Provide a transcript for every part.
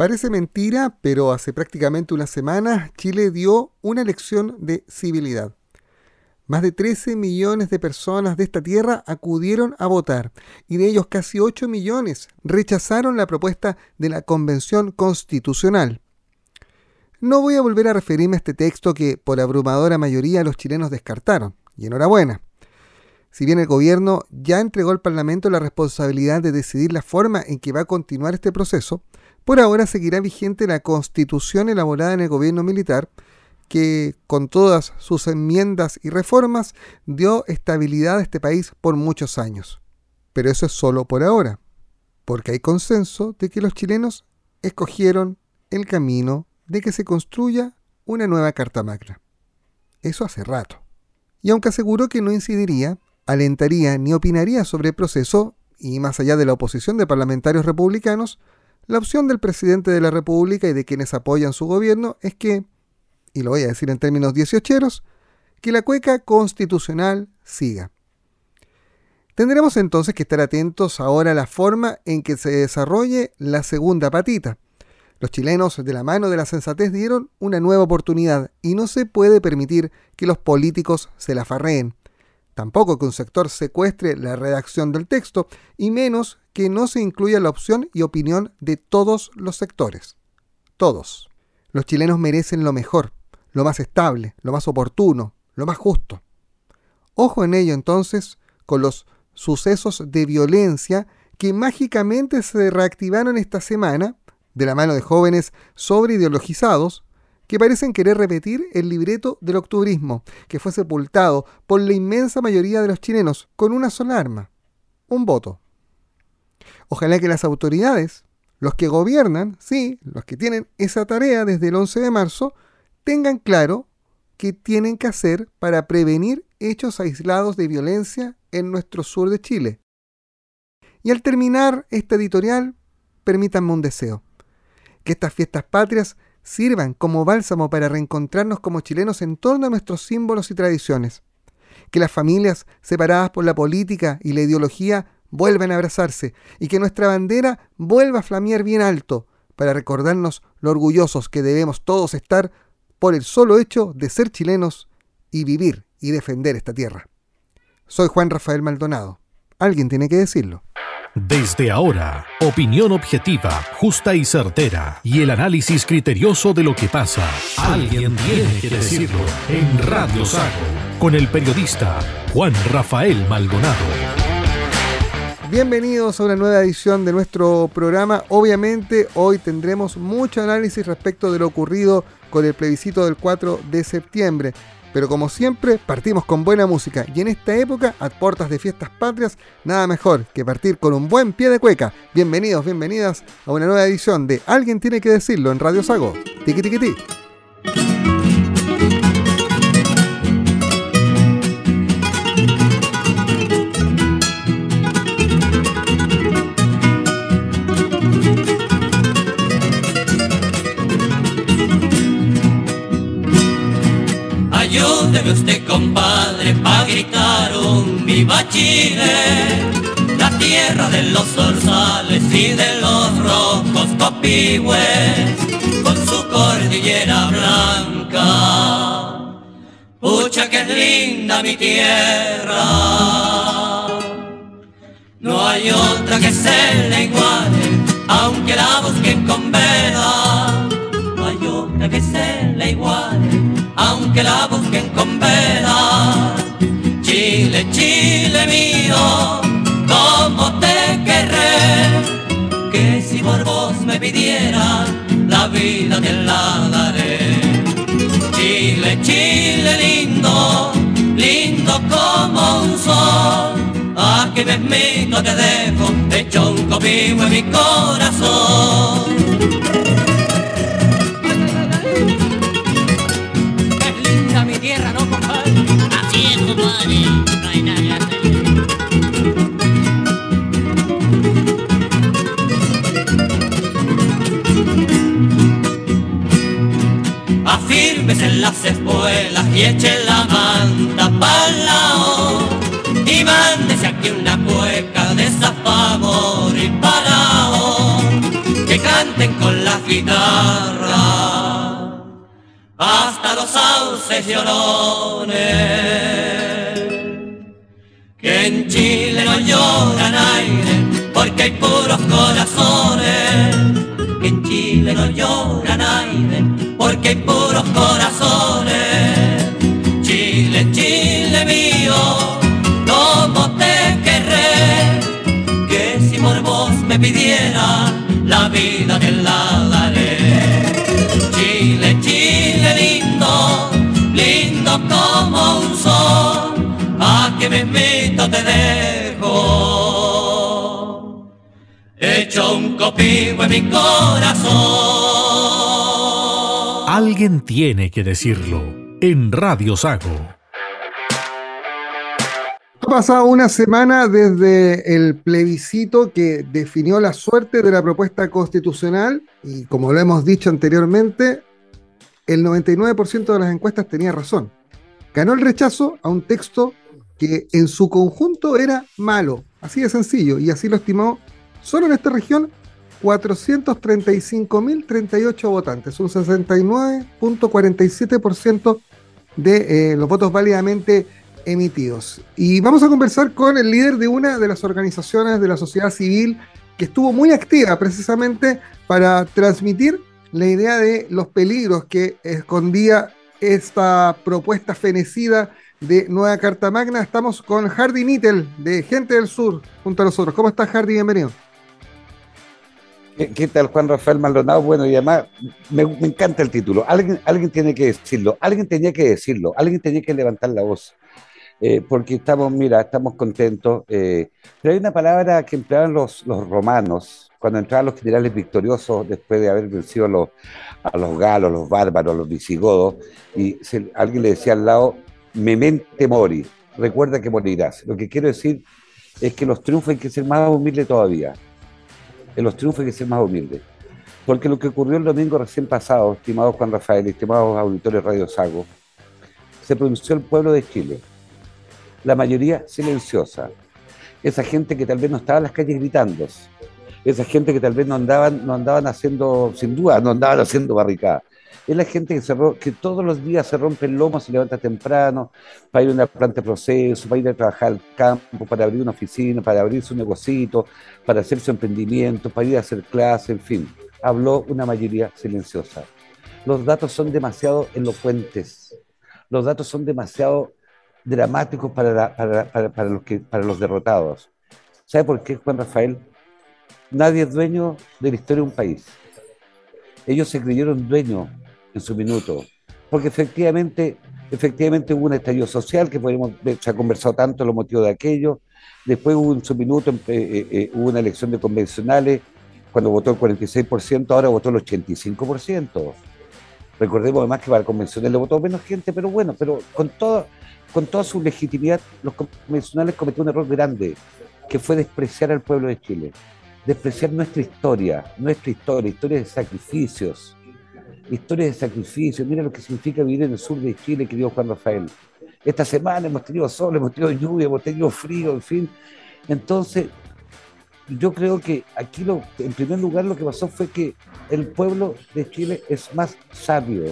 Parece mentira, pero hace prácticamente una semana Chile dio una lección de civilidad. Más de 13 millones de personas de esta tierra acudieron a votar y de ellos casi 8 millones rechazaron la propuesta de la Convención Constitucional. No voy a volver a referirme a este texto que por abrumadora mayoría los chilenos descartaron, y enhorabuena. Si bien el gobierno ya entregó al Parlamento la responsabilidad de decidir la forma en que va a continuar este proceso, por ahora seguirá vigente la constitución elaborada en el gobierno militar, que con todas sus enmiendas y reformas dio estabilidad a este país por muchos años. Pero eso es solo por ahora, porque hay consenso de que los chilenos escogieron el camino de que se construya una nueva Carta Magna. Eso hace rato. Y aunque aseguró que no incidiría, alentaría ni opinaría sobre el proceso, y más allá de la oposición de parlamentarios republicanos, la opción del presidente de la República y de quienes apoyan su gobierno es que, y lo voy a decir en términos dieciocheros, que la cueca constitucional siga. Tendremos entonces que estar atentos ahora a la forma en que se desarrolle la segunda patita. Los chilenos, de la mano de la sensatez, dieron una nueva oportunidad y no se puede permitir que los políticos se la farreen. Tampoco que un sector secuestre la redacción del texto, y menos que no se incluya la opción y opinión de todos los sectores. Todos. Los chilenos merecen lo mejor, lo más estable, lo más oportuno, lo más justo. Ojo en ello entonces con los sucesos de violencia que mágicamente se reactivaron esta semana de la mano de jóvenes sobreideologizados que parecen querer repetir el libreto del octubrismo, que fue sepultado por la inmensa mayoría de los chilenos con una sola arma, un voto. Ojalá que las autoridades, los que gobiernan, sí, los que tienen esa tarea desde el 11 de marzo, tengan claro qué tienen que hacer para prevenir hechos aislados de violencia en nuestro sur de Chile. Y al terminar esta editorial, permítanme un deseo. Que estas fiestas patrias sirvan como bálsamo para reencontrarnos como chilenos en torno a nuestros símbolos y tradiciones. Que las familias separadas por la política y la ideología vuelvan a abrazarse y que nuestra bandera vuelva a flamear bien alto para recordarnos lo orgullosos que debemos todos estar por el solo hecho de ser chilenos y vivir y defender esta tierra. Soy Juan Rafael Maldonado. Alguien tiene que decirlo. Desde ahora, opinión objetiva, justa y certera, y el análisis criterioso de lo que pasa. Alguien tiene que decirlo en Radio Sago, con el periodista Juan Rafael Maldonado. Bienvenidos a una nueva edición de nuestro programa. Obviamente hoy tendremos mucho análisis respecto de lo ocurrido con el plebiscito del 4 de septiembre. Pero como siempre, partimos con buena música y en esta época, a puertas de fiestas patrias, nada mejor que partir con un buen pie de cueca. Bienvenidos, bienvenidas a una nueva edición de Alguien tiene que decirlo en Radio Sago. Tiki tiki usted, compadre, pa' gritar un viva Chile, la tierra de los zorzales y de los rojos copihue, con su cordillera blanca. Pucha que es linda mi tierra, no hay otra que se le iguale, aunque la busquen con vela, no hay otra que se le iguale aunque la busquen con vela. Chile, Chile mío, como te querré, que si por vos me pidieran, la vida te la daré. Chile, Chile lindo, lindo como un sol, aquí mismo te dejo, hecho un copihue en mi corazón. Afírmese en las espuelas y eche la manta pa'l lado y mándese aquí una cueca de favor y parao que canten con la guitarra hasta los sauces llorones. Que en Chile no lloran aire porque hay puros corazones. Que en Chile no lloran aire porque hay puros corazones. Chile, Chile mío, como te querré, que si por vos me pidiera la vida te la daré. Chile, Chile lindo, lindo como un sol, a que me invito te dejo. Hecho un copivo en mi corazón. Alguien tiene que decirlo en Radio Sago. Ha pasado una semana desde el plebiscito que definió la suerte de la propuesta constitucional y como lo hemos dicho anteriormente, el 99% de las encuestas tenía razón. Ganó el rechazo a un texto que en su conjunto era malo, así de sencillo, y así lo estimó solo en esta región 435.038 votantes, un 69.47% de eh, los votos válidamente emitidos. Y vamos a conversar con el líder de una de las organizaciones de la sociedad civil que estuvo muy activa precisamente para transmitir la idea de los peligros que escondía esta propuesta fenecida de Nueva Carta Magna. Estamos con Hardy Nittel de Gente del Sur junto a nosotros. ¿Cómo estás, Hardy? Bienvenido. ¿Qué, tal, Juan Rafael Maldonado? Bueno, y además me, encanta el título. Alguien, alguien tiene que decirlo, alguien tenía que decirlo, alguien tenía que levantar la voz. Eh, porque estamos, mira, estamos contentos. eh, pero hay una palabra que empleaban los, romanos cuando entraban los generales victoriosos después de haber vencido a los, a los galos, los bárbaros, los visigodos, y alguien le decía al lado, memente mori, recuerda que morirás. Lo que quiero decir es que los triunfos hay que ser más humildes todavía. En los triunfos hay que ser más humildes. Porque lo que ocurrió el domingo recién pasado, estimado Juan Rafael, estimados auditores Radio Sago, se pronunció el pueblo de Chile la mayoría silenciosa. Esa gente que tal vez no estaba en las calles gritando, esa gente que tal vez no andaban, no andaban haciendo, sin duda, no andaban haciendo barricadas. Es la gente que, se que todos los días se rompe el lomo, se levanta temprano para ir a una planta de proceso, para ir a trabajar al campo, para abrir una oficina, para abrir su negocito, para hacer su emprendimiento, para ir a hacer clase, en fin. Habló una mayoría silenciosa. Los datos son demasiado elocuentes. Los datos son demasiado dramáticos para, para, para los que, para los derrotados. ¿Sabe por qué, Juan Rafael? Nadie es dueño de la historia de un país. Ellos se creyeron dueños en su minuto, porque efectivamente, efectivamente hubo un estallido social que podemos, se ha conversado tanto los motivos de aquello. Después hubo en su minuto, eh, eh, eh, hubo una elección de convencionales, cuando votó el 46%, ahora votó el 85%. Recordemos además que para el convencional le votó menos gente, pero bueno, pero con toda, con toda su legitimidad, los convencionales cometieron un error grande, que fue despreciar al pueblo de Chile, despreciar nuestra historia, nuestra historia, historia de sacrificios, historia de sacrificios. Mira lo que significa vivir en el sur de Chile, querido Juan Rafael. Esta semana hemos tenido sol, hemos tenido lluvia, hemos tenido frío, en fin. Entonces, yo creo que aquí, en primer lugar, lo que pasó fue que el pueblo de Chile es más sabio,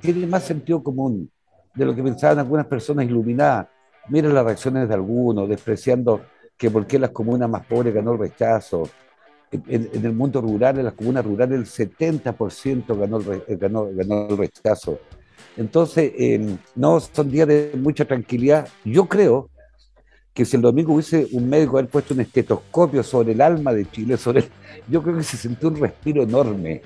tiene más sentido común de lo que pensaban algunas personas iluminadas. Miren las reacciones de algunos, despreciando que por qué las comunas más pobres ganó el rechazo. En, en el mundo rural, en las comunas rurales, el 70% ganó el, re- ganó, ganó el rechazo. Entonces, eh, no son días de mucha tranquilidad. Yo creo que si el domingo hubiese un médico haber puesto un estetoscopio sobre el alma de Chile, sobre el- yo creo que se sintió un respiro enorme.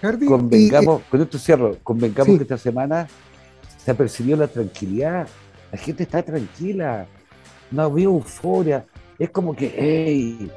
Hardy, y, Convengamos, con esto cierro, convengamos Sí. que esta semana se apercibió la tranquilidad, la gente está tranquila, no había euforia, es como que, hey,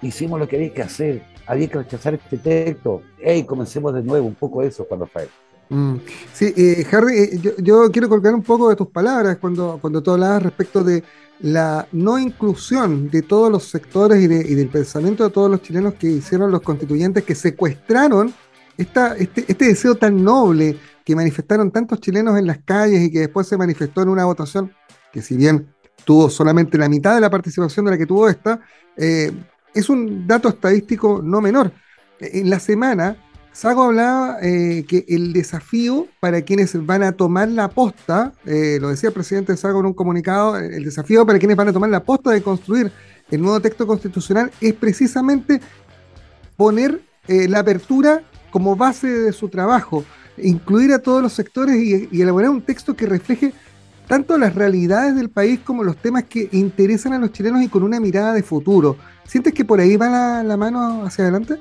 hicimos lo que había que hacer, había que rechazar este texto, hey, comencemos de nuevo, un poco eso, Juan Rafael. Mm, Sí, eh, Harry, yo, quiero colgar un poco de tus palabras cuando, cuando tú hablabas respecto de la no inclusión de todos los sectores y, y del pensamiento de todos los chilenos que hicieron los constituyentes que secuestraron esta, este, este deseo tan noble que manifestaron tantos chilenos en las calles y que después se manifestó en una votación que si bien tuvo solamente la mitad de la participación de la que tuvo esta, eh, es un dato estadístico no menor. En la semana, Sago hablaba eh, que el desafío para quienes van a tomar la posta, eh, lo decía el presidente Sago en un comunicado, el desafío para quienes van a tomar la posta de construir el nuevo texto constitucional es precisamente poner eh, la apertura como base de su trabajo, incluir a todos los sectores y, elaborar un texto que refleje tanto las realidades del país como los temas que interesan a los chilenos y con una mirada de futuro. ¿Sientes que por ahí va la mano hacia adelante?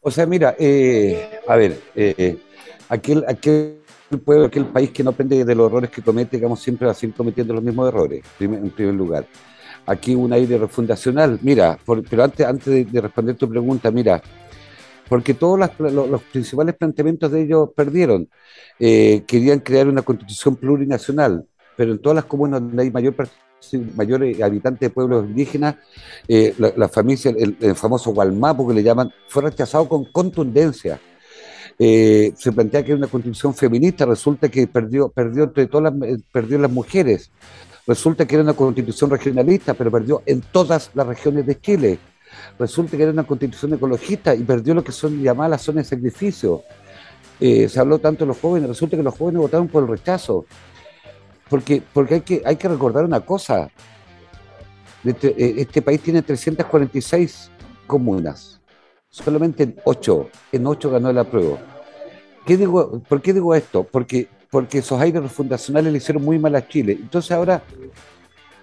O sea, mira, eh, a ver, eh, aquel, aquel pueblo, aquel país que no aprende de los errores que comete, digamos, siempre va a seguir cometiendo los mismos errores, en primer lugar. Aquí un aire refundacional, mira, pero antes, antes de, responder tu pregunta, mira, porque todos los, principales planteamientos de ellos perdieron. Eh, querían crear una constitución plurinacional, pero en todas las comunas donde hay mayor mayores habitantes de pueblos indígenas, eh, la, familia, el, famoso Gualmapo que le llaman, fue rechazado con contundencia. Eh, se plantea que era una constitución feminista, resulta que perdió, perdió entre todas las, eh, perdió las mujeres. Resulta que era una constitución regionalista, pero perdió en todas las regiones de Chile. Resulta que era una constitución ecologista y perdió lo que son llamadas las zonas de sacrificio. se habló tanto de los jóvenes, resulta que los jóvenes votaron por el rechazo. Porque, porque hay, que, hay que recordar una cosa. Este, eh, este país tiene 346 comunas. Solamente en 8, en 8 ganó la prueba. ¿Qué digo, ¿Por qué digo esto? Porque, porque esos aires fundacionales le hicieron muy mal a Chile. Entonces ahora,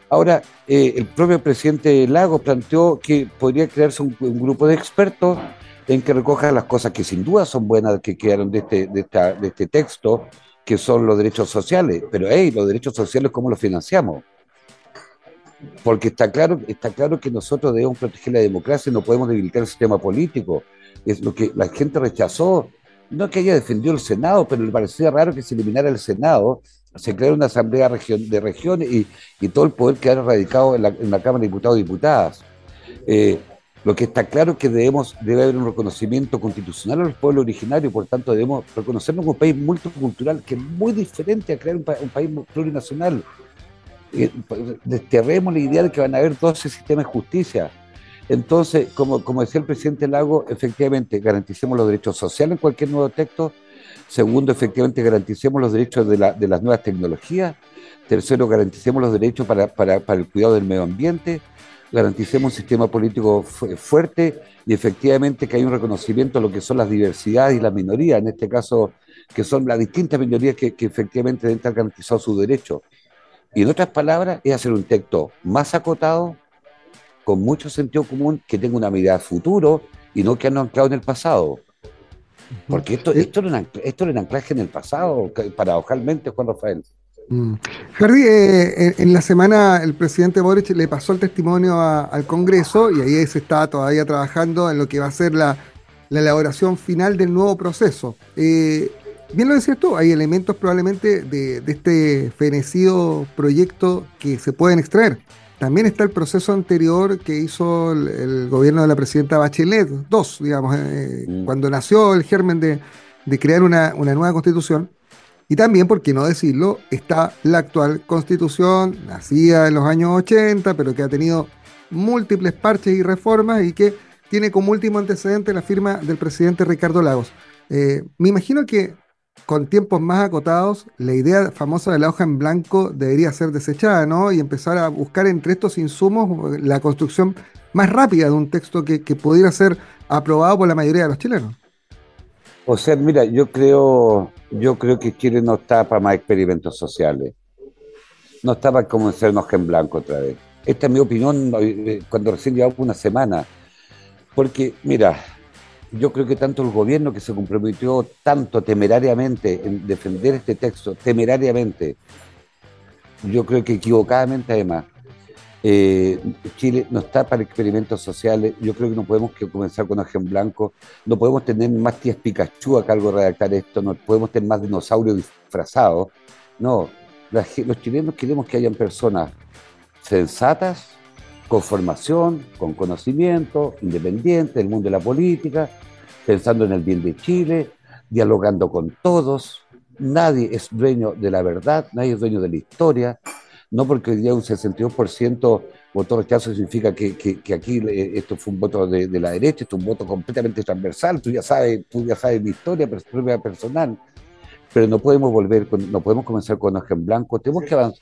ahora eh, el propio presidente Lago planteó que podría crearse un, grupo de expertos en que recoja las cosas que sin duda son buenas que quedaron de este, de esta, de este texto, que son los derechos sociales, pero hey, los derechos sociales, ¿cómo los financiamos? Porque está claro, está claro que nosotros debemos proteger la democracia y no podemos debilitar el sistema político. Es lo que la gente rechazó, no que haya defendido el Senado, pero le parecía raro que se eliminara el Senado, se creara una asamblea de regiones y, y todo el poder quedara radicado en la, en la Cámara de Diputados y Diputadas. Eh, lo que está claro es que debemos, debe haber un reconocimiento constitucional a los pueblos originarios, por tanto debemos reconocernos como un país multicultural, que es muy diferente a crear un, país plurinacional. Eh, desterremos la idea de que van a haber 12 sistemas de justicia. Entonces, como, como decía el presidente Lago, efectivamente, garanticemos los derechos sociales en cualquier nuevo texto. Segundo, efectivamente, garanticemos los derechos de, las nuevas tecnologías. Tercero, garanticemos los derechos para, el cuidado del medio ambiente garanticemos un sistema político fuerte y efectivamente que hay un reconocimiento de lo que son las diversidades y las minorías, en este caso, que son las distintas minorías que, efectivamente deben estar garantizados sus derechos. Y en otras palabras, es hacer un texto más acotado, con mucho sentido común, que tenga una mirada futuro y no que han anclado en el pasado. Porque esto, esto, era un, esto era un anclaje en el pasado, paradojalmente, Juan Rafael. Mm. Eh, en la semana el presidente Boric le pasó el testimonio al Congreso y ahí se está todavía trabajando en lo que va a ser la, elaboración final del nuevo proceso. Eh, bien lo decías tú, hay elementos probablemente de, este fenecido proyecto que se pueden extraer. También está el proceso anterior que hizo el, gobierno de la presidenta Bachelet, dos, digamos, eh, mm. cuando nació el germen de, crear una nueva constitución y también, por qué no decirlo, está la actual constitución, nacida en los años 80, pero que ha tenido múltiples parches y reformas y que tiene como último antecedente la firma del presidente Ricardo Lagos. Eh, me imagino que con tiempos más acotados, la idea famosa de la hoja en blanco debería ser desechada, ¿no? Y empezar a buscar entre estos insumos la construcción más rápida de un texto que, pudiera ser aprobado por la mayoría de los chilenos. O sea, mira, yo creo, yo creo que Chile no está para más experimentos sociales. No está para convencernos que en blanco otra vez. Esta es mi opinión eh, cuando recién llevamos una semana. Porque, mira, yo creo que tanto el gobierno que se comprometió tanto temerariamente en defender este texto, temerariamente, yo creo que equivocadamente además, eh, Chile no está para experimentos sociales. Yo creo que no podemos que comenzar con hoja blanco. No podemos tener más tías Pikachu a cargo de redactar esto. No podemos tener más dinosaurios disfrazados. No, los chilenos queremos que hayan personas sensatas, con formación, con conocimiento, independientes del mundo de la política, pensando en el bien de Chile, dialogando con todos. Nadie es dueño de la verdad, nadie es dueño de la historia. No porque hoy día un 62% votó rechazo significa que, que, aquí eh, esto fue un voto de, la derecha, esto es un voto completamente transversal, tú ya sabes, tú ya sabes mi historia propia personal, pero no podemos volver, no podemos comenzar con hoja en blanco, tenemos que avanzar.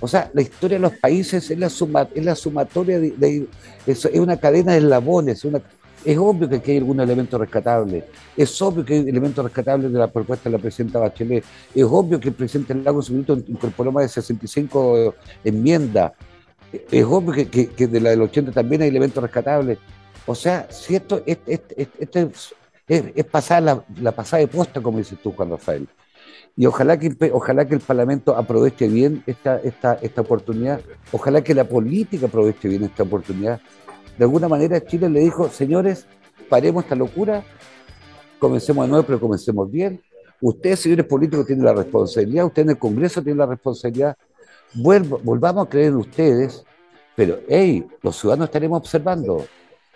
O sea, la historia de los países es la, suma, es la sumatoria de, es, una cadena de eslabones, una, es obvio que aquí hay algún elemento rescatable. Es obvio que hay elementos rescatables de la propuesta de la presidenta Bachelet. Es obvio que el presidente Lago en incorporó más de 65 enmiendas. Es obvio que, de la del 80 también hay elementos rescatables. O sea, si esto, es, pasar la, pasada de posta, como dices tú, Juan Rafael. Y ojalá que, ojalá que el Parlamento aproveche bien esta, esta, esta oportunidad. Ojalá que la política aproveche bien esta oportunidad de alguna manera Chile le dijo, señores, paremos esta locura, comencemos de nuevo, pero comencemos bien. Ustedes, señores políticos, tienen la responsabilidad, ustedes en el Congreso tienen la responsabilidad. volvamos a creer en ustedes, pero, hey, los ciudadanos estaremos observando.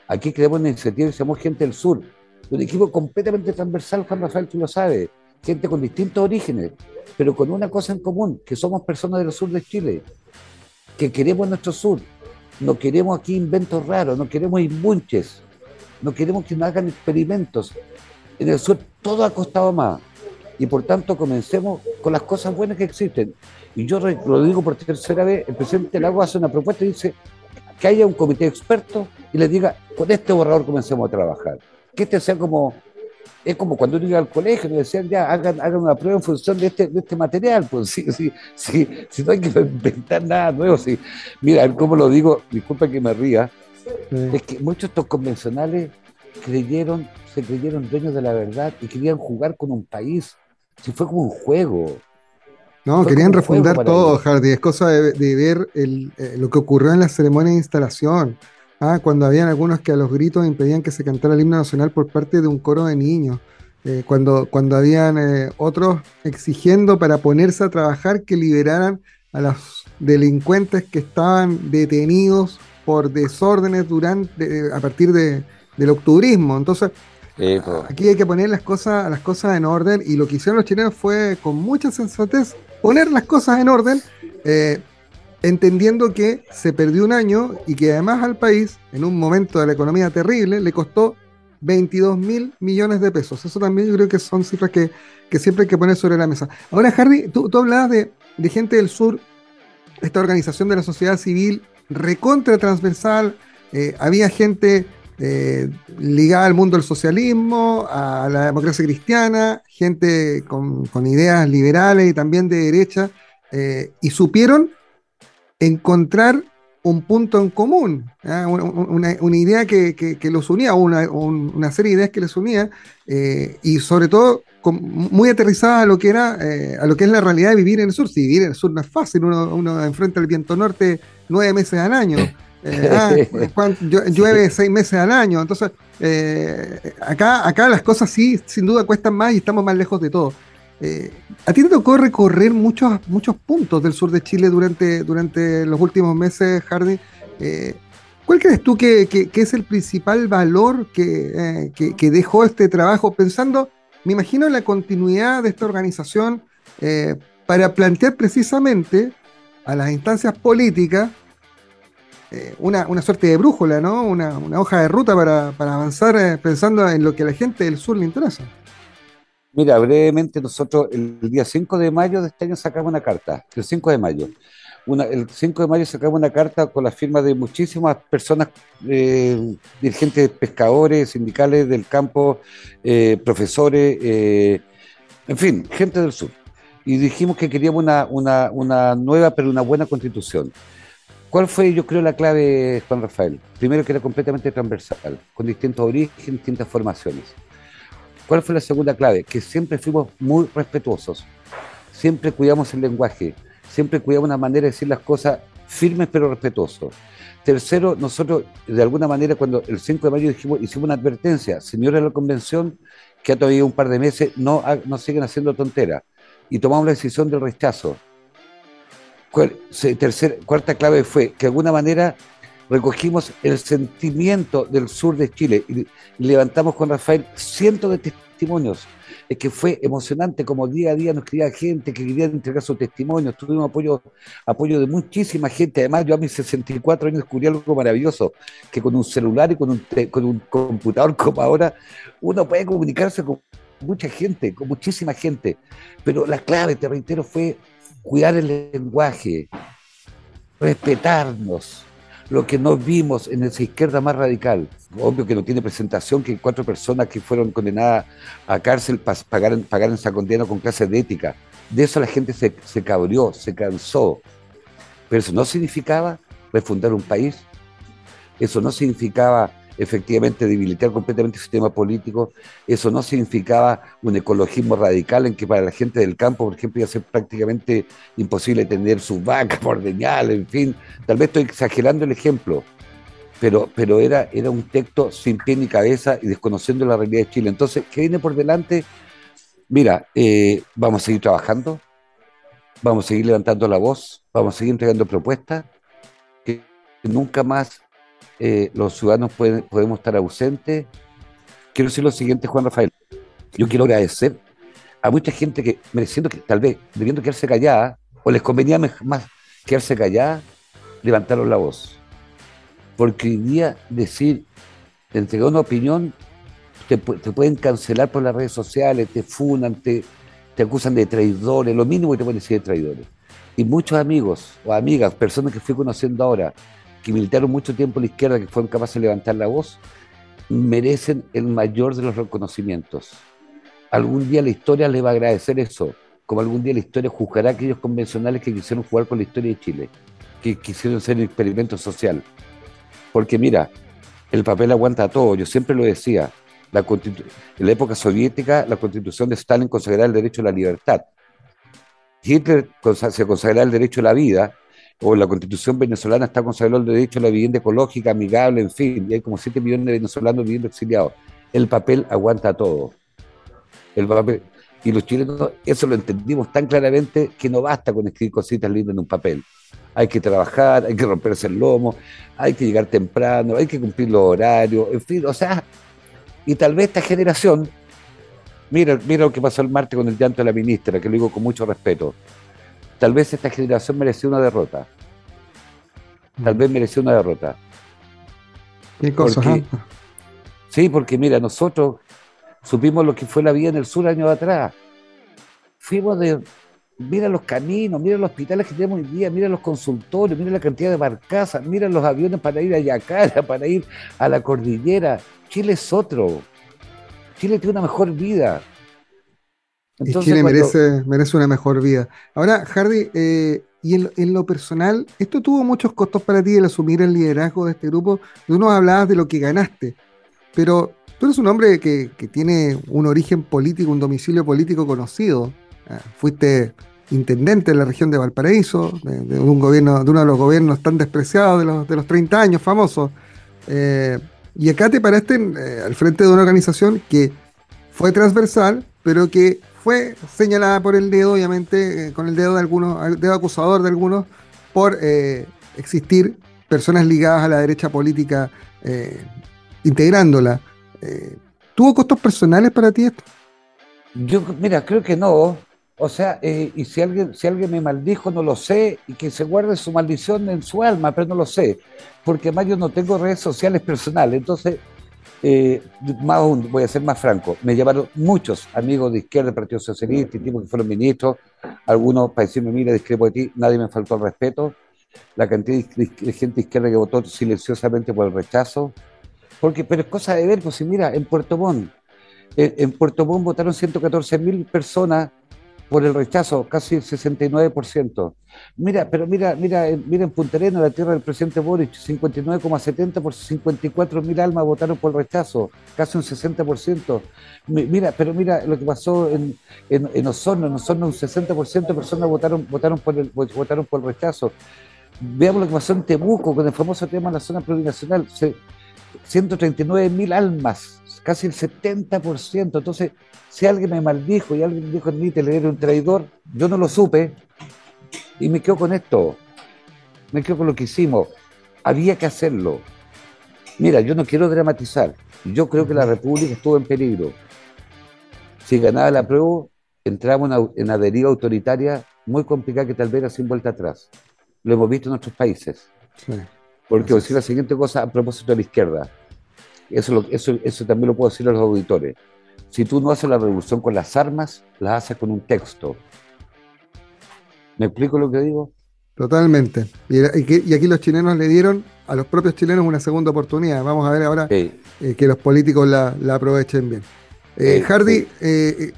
Aquí creemos una iniciativa y somos gente del sur. Un equipo completamente transversal, Juan Rafael, tú lo sabes. Gente con distintos orígenes, pero con una cosa en común, que somos personas del sur de Chile, que queremos nuestro sur, no queremos aquí inventos raros, no queremos imbunches, no queremos que nos hagan experimentos. En el sur todo ha costado más. Y por tanto comencemos con las cosas buenas que existen. Y yo lo digo por tercera vez, el presidente Lago hace una propuesta y dice que haya un comité experto y le diga, con este borrador comencemos a trabajar. Que este sea como es como cuando uno iba al colegio, y decían, ya, hagan, hagan una prueba en función de este, de este material, pues sí, sí, sí, si no hay que inventar nada nuevo, sí. Mira, cómo lo digo, disculpa que me ría, es que muchos de estos convencionales creyeron, se creyeron dueños de la verdad y querían jugar con un país, si fue como un juego. No, querían refundar todo, Hardy, es cosa de, ver el, eh, lo que ocurrió en la ceremonia de instalación Ah, cuando habían algunos que a los gritos impedían que se cantara el himno nacional por parte de un coro de niños. Eh, cuando, cuando habían eh, otros exigiendo para ponerse a trabajar que liberaran a los delincuentes que estaban detenidos por desórdenes durante, a partir de, del octubrismo. Entonces, aquí hay que poner las cosas, las cosas en orden y lo que hicieron los chilenos fue con mucha sensatez poner las cosas en orden. Eh, entendiendo que se perdió un año y que además al país, en un momento de la economía terrible, le costó 22 mil millones de pesos. Eso también yo creo que son cifras que, siempre hay que poner sobre la mesa. Ahora, Harry, tú, hablabas de, gente del sur, esta organización de la sociedad civil recontra transversal, eh, había gente eh, ligada al mundo del socialismo, a la democracia cristiana, gente con, ideas liberales y también de derecha, eh, y supieron encontrar un punto en común, una, idea que, los unía, una, una, serie de ideas que les unía, eh, y sobre todo muy aterrizada a lo que era, eh, a lo que es la realidad de vivir en el sur. Si vivir en el sur no es fácil, uno, enfrenta el viento norte nueve meses al año. Eh, ah, llueve seis meses al año. Entonces, acá, acá las cosas sí, sin duda, cuestan más y estamos más lejos de todo. Eh, a ti te tocó recorrer muchos, muchos puntos del sur de Chile durante, durante los últimos meses, Hardy. Eh, ¿Cuál crees tú que, es el principal valor eh, que, dejó este trabajo? Pensando, me imagino, en la continuidad de esta organización para plantear precisamente a las instancias políticas una, suerte de brújula, ¿no? Una, hoja de ruta para, para avanzar pensando en lo que a la gente del sur le interesa. Mira, brevemente, nosotros el día 5 de mayo de este año sacamos una carta, el 5 de mayo. el 5 de mayo sacamos una carta con la firma de muchísimas personas, eh, dirigentes pescadores, sindicales del campo, eh, profesores, eh, en fin, gente del sur. Y dijimos que queríamos una, una, una nueva, pero una buena constitución. ¿Cuál fue, yo creo, la clave, Juan Rafael? Primero que era completamente transversal, con distintos orígenes, distintas formaciones. ¿Cuál fue la segunda clave? Que siempre fuimos muy respetuosos, siempre cuidamos el lenguaje, siempre cuidamos una manera de decir las cosas firmes pero respetuosos. Tercero, nosotros de alguna manera cuando el 5 de mayo hicimos una advertencia, señores de la convención, que ha todavía un par de meses no, no siguen haciendo tonteras, y tomamos la decisión del rechazo. Cuarta clave fue que de alguna manera recogimos el sentimiento del sur de Chile y, levantamos con Rafael cientos de testimonios. Es que fue emocionante como día a día nos escribía gente que quería entregar sus testimonios. Tuvimos apoyo, apoyo de muchísima gente. Además, yo a mis 64 años descubrí algo maravilloso, que con un celular y con un, con un computador como ahora, uno puede comunicarse con mucha gente, con muchísima gente. Pero la clave, te reitero, fue cuidar el lenguaje, respetarnos, lo que no vimos en esa izquierda más radical. Obvio que no tiene presentación que cuatro personas que fueron condenadas a cárcel pagaran, esa condena con clase de ética. De eso la gente se, se cabrió, se cansó. Pero eso no significaba refundar un país, eso no significaba efectivamente debilitar completamente el sistema político. Eso no significaba un ecologismo radical en que para la gente del campo, por ejemplo, iba a ser prácticamente imposible tener sus vacas por deñal, en fin. Tal vez estoy exagerando el ejemplo, pero, pero era, era un texto sin pie ni cabeza y desconociendo la realidad de Chile. Entonces, ¿qué viene por delante? Mira, eh, vamos a seguir trabajando, vamos a seguir levantando la voz, vamos a seguir entregando propuestas que nunca más eh, los ciudadanos podemos estar ausentes. Quiero decir lo siguiente, Juan Rafael. Yo quiero agradecer a mucha gente que, mereciendo que tal vez, debiendo quedarse callada, o les convenía más quedarse callada, levantaron la voz. Porque hoy día decir, entregar una opinión, te, pueden cancelar por las redes sociales, te funan, te, te acusan de traidores, lo mínimo que te pueden decir de traidores. Y muchos amigos o amigas, personas que fui conociendo ahora, que militaron mucho tiempo la izquierda, que fueron capaces de levantar la voz, merecen el mayor de los reconocimientos. Algún día la historia les va a agradecer eso, como algún día la historia juzgará a aquellos convencionales que quisieron jugar con la historia de Chile, que quisieron hacer un experimento social. Porque mira, el papel aguanta todo, yo siempre lo decía, la en la época soviética la constitución de Stalin consagraba el derecho a la libertad. Hitler se consagraba el derecho a la vida o la constitución venezolana está consagrado el derecho a la vivienda ecológica, amigable, en fin, y hay como 7 millones de venezolanos viviendo exiliados. El papel aguanta todo. El papel, y los chilenos eso lo entendimos tan claramente que no basta con escribir cositas lindas en un papel. Hay que trabajar, hay que romperse el lomo, hay que llegar temprano, hay que cumplir los horarios, en fin, o sea, y tal vez esta generación, mira, mira lo que pasó el martes con el llanto de la ministra, que lo digo con mucho respeto Tal vez esta generación mereció una derrota. Tal vez mereció una derrota. ¿Qué cosa? sí, porque mira, nosotros supimos lo que fue la vida en el sur años atrás. Fuimos de. Mira los caminos, mira los hospitales que tenemos hoy día, mira los consultorios, mira la cantidad de barcazas, mira los aviones para ir a Yacara, para ir a la cordillera. Chile es otro. Chile tiene una mejor vida y Chile merece, merece una mejor vida. Ahora, Hardy, eh, y en, lo personal, esto tuvo muchos costos para ti el asumir el liderazgo de este grupo. Tú nos hablabas de lo que ganaste, pero tú eres un hombre que, tiene un origen político, un domicilio político conocido. Ah, fuiste intendente en la región de Valparaíso, de, un gobierno, de uno de los gobiernos tan despreciados de los, de los 30 años, famosos. Eh, y acá te paraste eh, al frente de una organización que fue transversal, pero que fue señalada por el dedo, obviamente, eh, con el dedo de algunos, dedo acusador de algunos, por eh, existir personas ligadas a la derecha política eh, integrándola. ¿Tuvo costos personales para ti esto? Yo, mira, creo que no. O sea, y si alguien, si alguien me maldijo, no lo sé, y que se guarde su maldición en su alma, pero no lo sé, porque además yo no tengo redes sociales personales, entonces eh, más aún, voy a ser más franco, me llamaron muchos amigos de izquierda del Partido Socialista, tipos que fueron ministros, algunos para decirme, mira, discrepo de ti, nadie me faltó el respeto, la cantidad de gente izquierda que votó silenciosamente por el rechazo, porque, pero es cosa de ver, pues si mira, en Puerto Montt, en Puerto Montt votaron 114 mil personas por el rechazo, casi el 69%. Mira, pero mira, mira, mira en Punta Arenas, la tierra del presidente Boric, 59,70 por 54 mil almas votaron por el rechazo, casi un 60%. Mira, pero mira lo que pasó en, en, Osorno, en Osorno un 60% de personas votaron, votaron, por el, votaron por el rechazo. Veamos lo que pasó en Temuco con el famoso tema de la zona plurinacional. 139 mil almas, casi el 70%. Entonces, si alguien me maldijo y alguien dijo en mí le era un traidor, yo no lo supe y me quedo con esto. Me quedo con lo que hicimos. Había que hacerlo. Mira, yo no quiero dramatizar. Yo creo que la República estuvo en peligro. Si ganaba la prueba, entraba en una deriva autoritaria muy complicada que tal vez era sin vuelta atrás. Lo hemos visto en otros países. Porque decir la siguiente cosa a propósito de la izquierda. Eso, eso, eso también lo puedo decir a los auditores. Si tú no haces la revolución con las armas, la haces con un texto. ¿Me explico lo que digo? Totalmente. Y, aquí los chilenos le dieron a los propios chilenos una segunda oportunidad. Vamos a ver ahora eh, que los políticos la, aprovechen bien. Eh, Hardy, eh,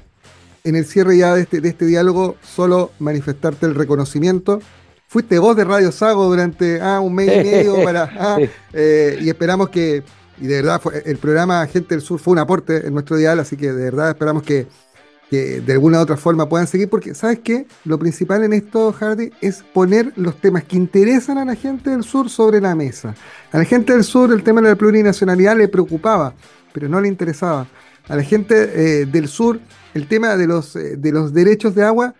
en el cierre ya de este, de este diálogo, solo manifestarte el reconocimiento. Fuiste voz de Radio Sago durante ah, un mes y medio para, ah, y esperamos que, y de verdad el programa Gente del Sur fue un aporte en nuestro dial, así que de verdad esperamos que que de alguna u otra forma puedan seguir, porque ¿sabes qué? Lo principal en esto, Hardy, es poner los temas que interesan a la gente del sur sobre la mesa. A la gente del sur el tema de la plurinacionalidad le preocupaba, pero no le interesaba. A la gente eh, del sur el tema de los, eh, de los derechos de agua,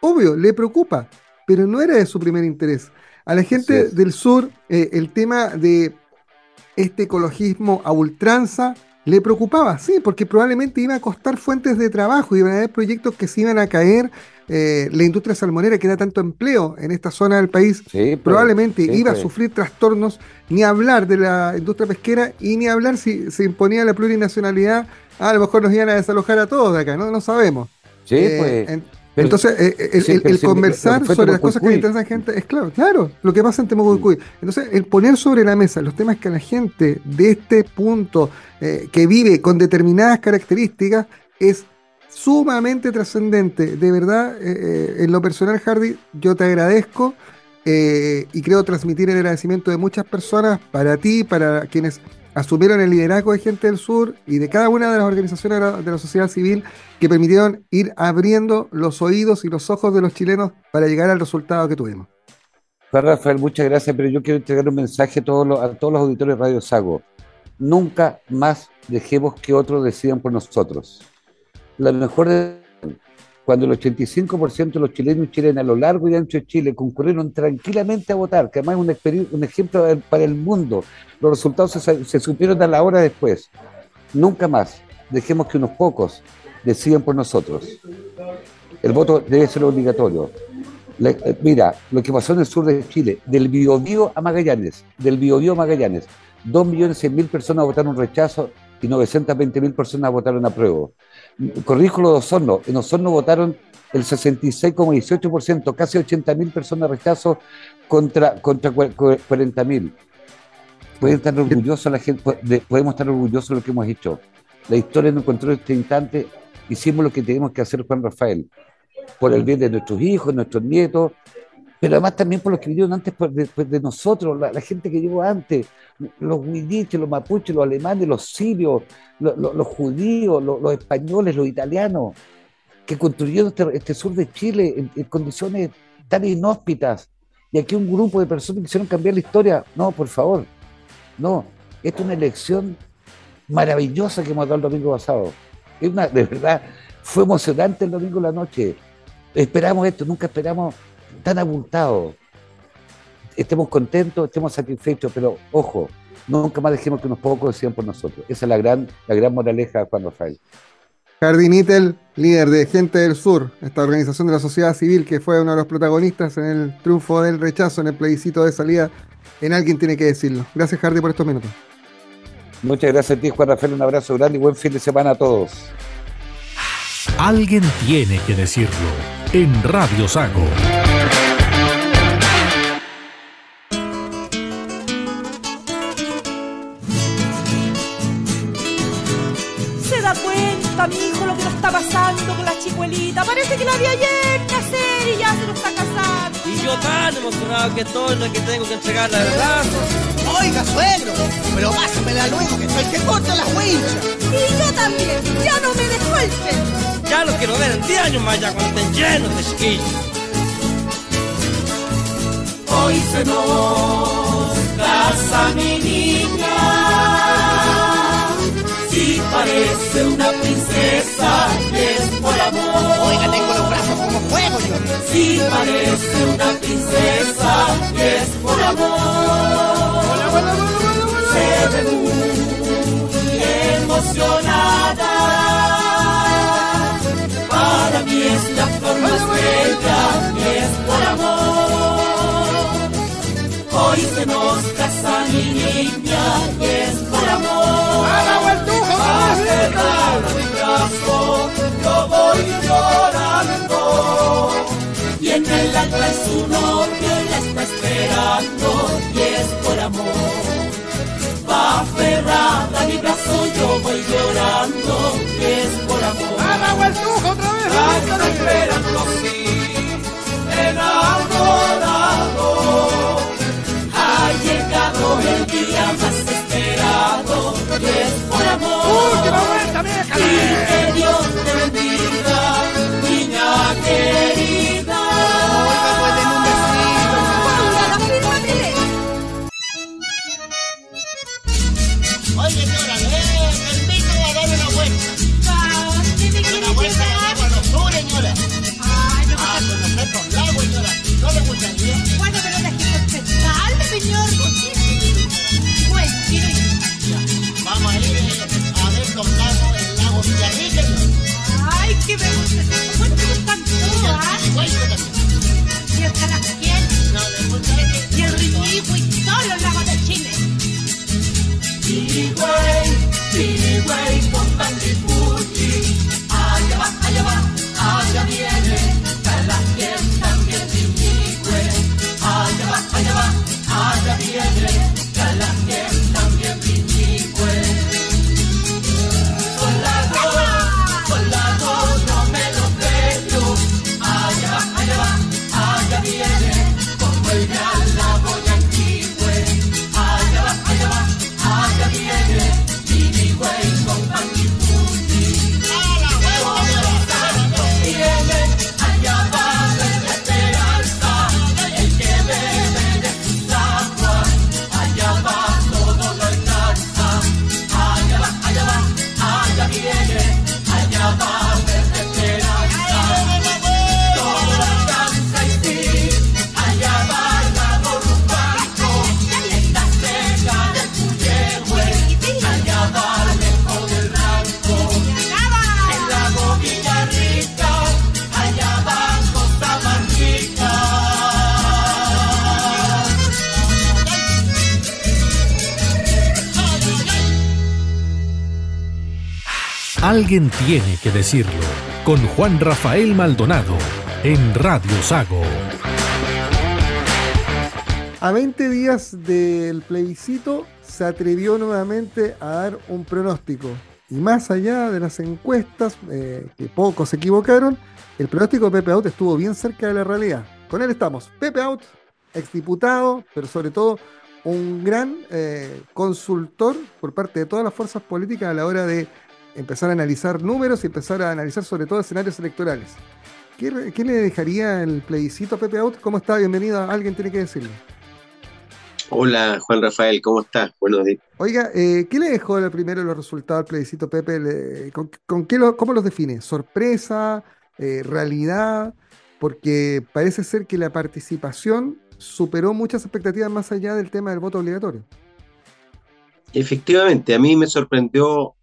obvio, le preocupa, pero no era de su primer interés. A la gente del sur eh, el tema de este ecologismo a ultranza le preocupaba, sí, porque probablemente iba a costar fuentes de trabajo, iban a haber proyectos que se iban a caer. Eh, la industria salmonera, que da tanto empleo en esta zona del país, pues, probablemente iba a pues. sufrir trastornos, ni hablar de la industria pesquera y ni hablar si se imponía la plurinacionalidad, a lo mejor nos iban a desalojar a todos de acá, no, no sabemos. Sí, eh, pues. Entonces, eh, el, conversar sobre las cosas que le interesan a la gente es claro, claro, lo que pasa en Temucuicuy. Entonces, el poner sobre la mesa los temas que a la gente de este punto eh, que vive con determinadas características es sumamente trascendente. De verdad, eh, en lo personal, Hardy, yo te agradezco y creo transmitir el agradecimiento de muchas personas para ti, para quienes asumieron el liderazgo de Gente del Sur y de cada una de las organizaciones de la, sociedad civil que permitieron ir abriendo los oídos y los ojos de los chilenos para llegar al resultado que tuvimos. Rafael, muchas gracias, pero yo quiero entregar un mensaje a todos los, a todos los auditores de Radio Sago. Nunca más dejemos que otros decidan por nosotros. La mejor cuando el 85% de los chilenos y chilenas a lo largo y ancho de Chile concurrieron tranquilamente a votar, que además es un, ejemplo para el mundo, los resultados se, supieron a la hora después. Nunca más dejemos que unos pocos decidan por nosotros. El voto debe ser obligatorio. Eh, mira, lo que pasó en el sur de Chile, del Biobío a Magallanes, del Biobío a Magallanes, 2.100.000 personas votaron rechazo y 920.000 personas votaron apruebo. Corrijo lo de Osorno, en Osorno votaron el 66,18%, casi 80.000 personas rechazo contra, contra 40.000. Pueden estar orgullosos la gente, podemos estar orgullosos de lo que hemos hecho. La historia nos encontró en este instante, hicimos lo que tenemos que hacer, Juan Rafael, por el bien de nuestros hijos, nuestros nietos, pero además también por los que vinieron antes de, nosotros, la, gente que llegó antes, los huidiches, los mapuches, los alemanes, los sirios, los, judíos, los, españoles, los italianos, que construyeron este, este sur de Chile en, condiciones tan inhóspitas. Y aquí un grupo de personas quisieron cambiar la historia. No, por favor, no. Esta es una elección maravillosa que hemos dado el domingo pasado. Es una, de verdad, fue emocionante el domingo en la noche. Esperamos esto, nunca esperamos tan abultado. Estemos contentos, estemos satisfechos, pero ojo, nunca más dejemos que unos pocos decían por nosotros. Esa es la gran, la gran moraleja de Juan Rafael. Jardinitel, líder de Gente del Sur, esta organización de la sociedad civil que fue uno de los protagonistas en el triunfo del rechazo, en el plebiscito de salida, en alguien tiene que decirlo. Gracias, Jardi, por estos minutos. Muchas gracias a ti, Juan Rafael. Un abrazo grande y buen fin de semana a todos. Alguien tiene que decirlo en Radio Sago. Chicuelita. Parece que la vi ayer nacer y ya se nos está casando. Y yo tan emocionado que estoy, no es que tengo que entregar la verdad. Oiga, suegro, pero pásamela luego que soy el que corta las huellas. Y yo también, ya no me pelo. Ya lo quiero ver en 10 años más ya cuando estén llenos de chiquillos. Hoy se nos casa mi niña parece una princesa y es por amor. Oiga, tengo los brazos como fuego yo. Sí, parece una princesa y es por amor. Se ve muy emocionada. Para mí es la flor más bella y es por amor y se nos casa niña y es por amor. ¡A la vueltuja, vamos! mi brazo, yo voy llorando. Y en el alma es su novio y la está esperando y es por amor. Va aferrada a mi brazo, yo voy llorando y es por amor. ¡A la vueltuja, otra vez! La está esperando, sí, enamorado ha llegado el día más esperado, y es por amor. ¡Última vuelta! Y que Dios te bendiga, niña querida. Oye, señora, le a dar una vuelta. Vuelta ah, señora. ¿No? El Alguien tiene que decirlo. Con Juan Rafael Maldonado en Radio Sago. A 20 días del plebiscito se atrevió nuevamente a dar un pronóstico. Y más allá de las encuestas, eh, que pocos se equivocaron, el pronóstico de Pepe Out estuvo bien cerca de la realidad. Con él estamos. Pepe Out, exdiputado, pero sobre todo un gran eh, consultor por parte de todas las fuerzas políticas a la hora de empezar a analizar números y empezar a analizar sobre todo escenarios electorales. ¿Qué, le dejaría el plebiscito a Pepe Out? ¿Cómo está? Bienvenido. Alguien tiene que decirlo. Hola Juan Rafael, ¿cómo estás? Buenos días. Oiga, eh, ¿qué le dejó primero los resultados del plebiscito, Pepe? Le- ¿Con, con qué lo- cómo los define? ¿Sorpresa? Eh, ¿Realidad? Porque parece ser que la participación superó muchas expectativas más allá del tema del voto obligatorio. Efectivamente, a mí me sorprendió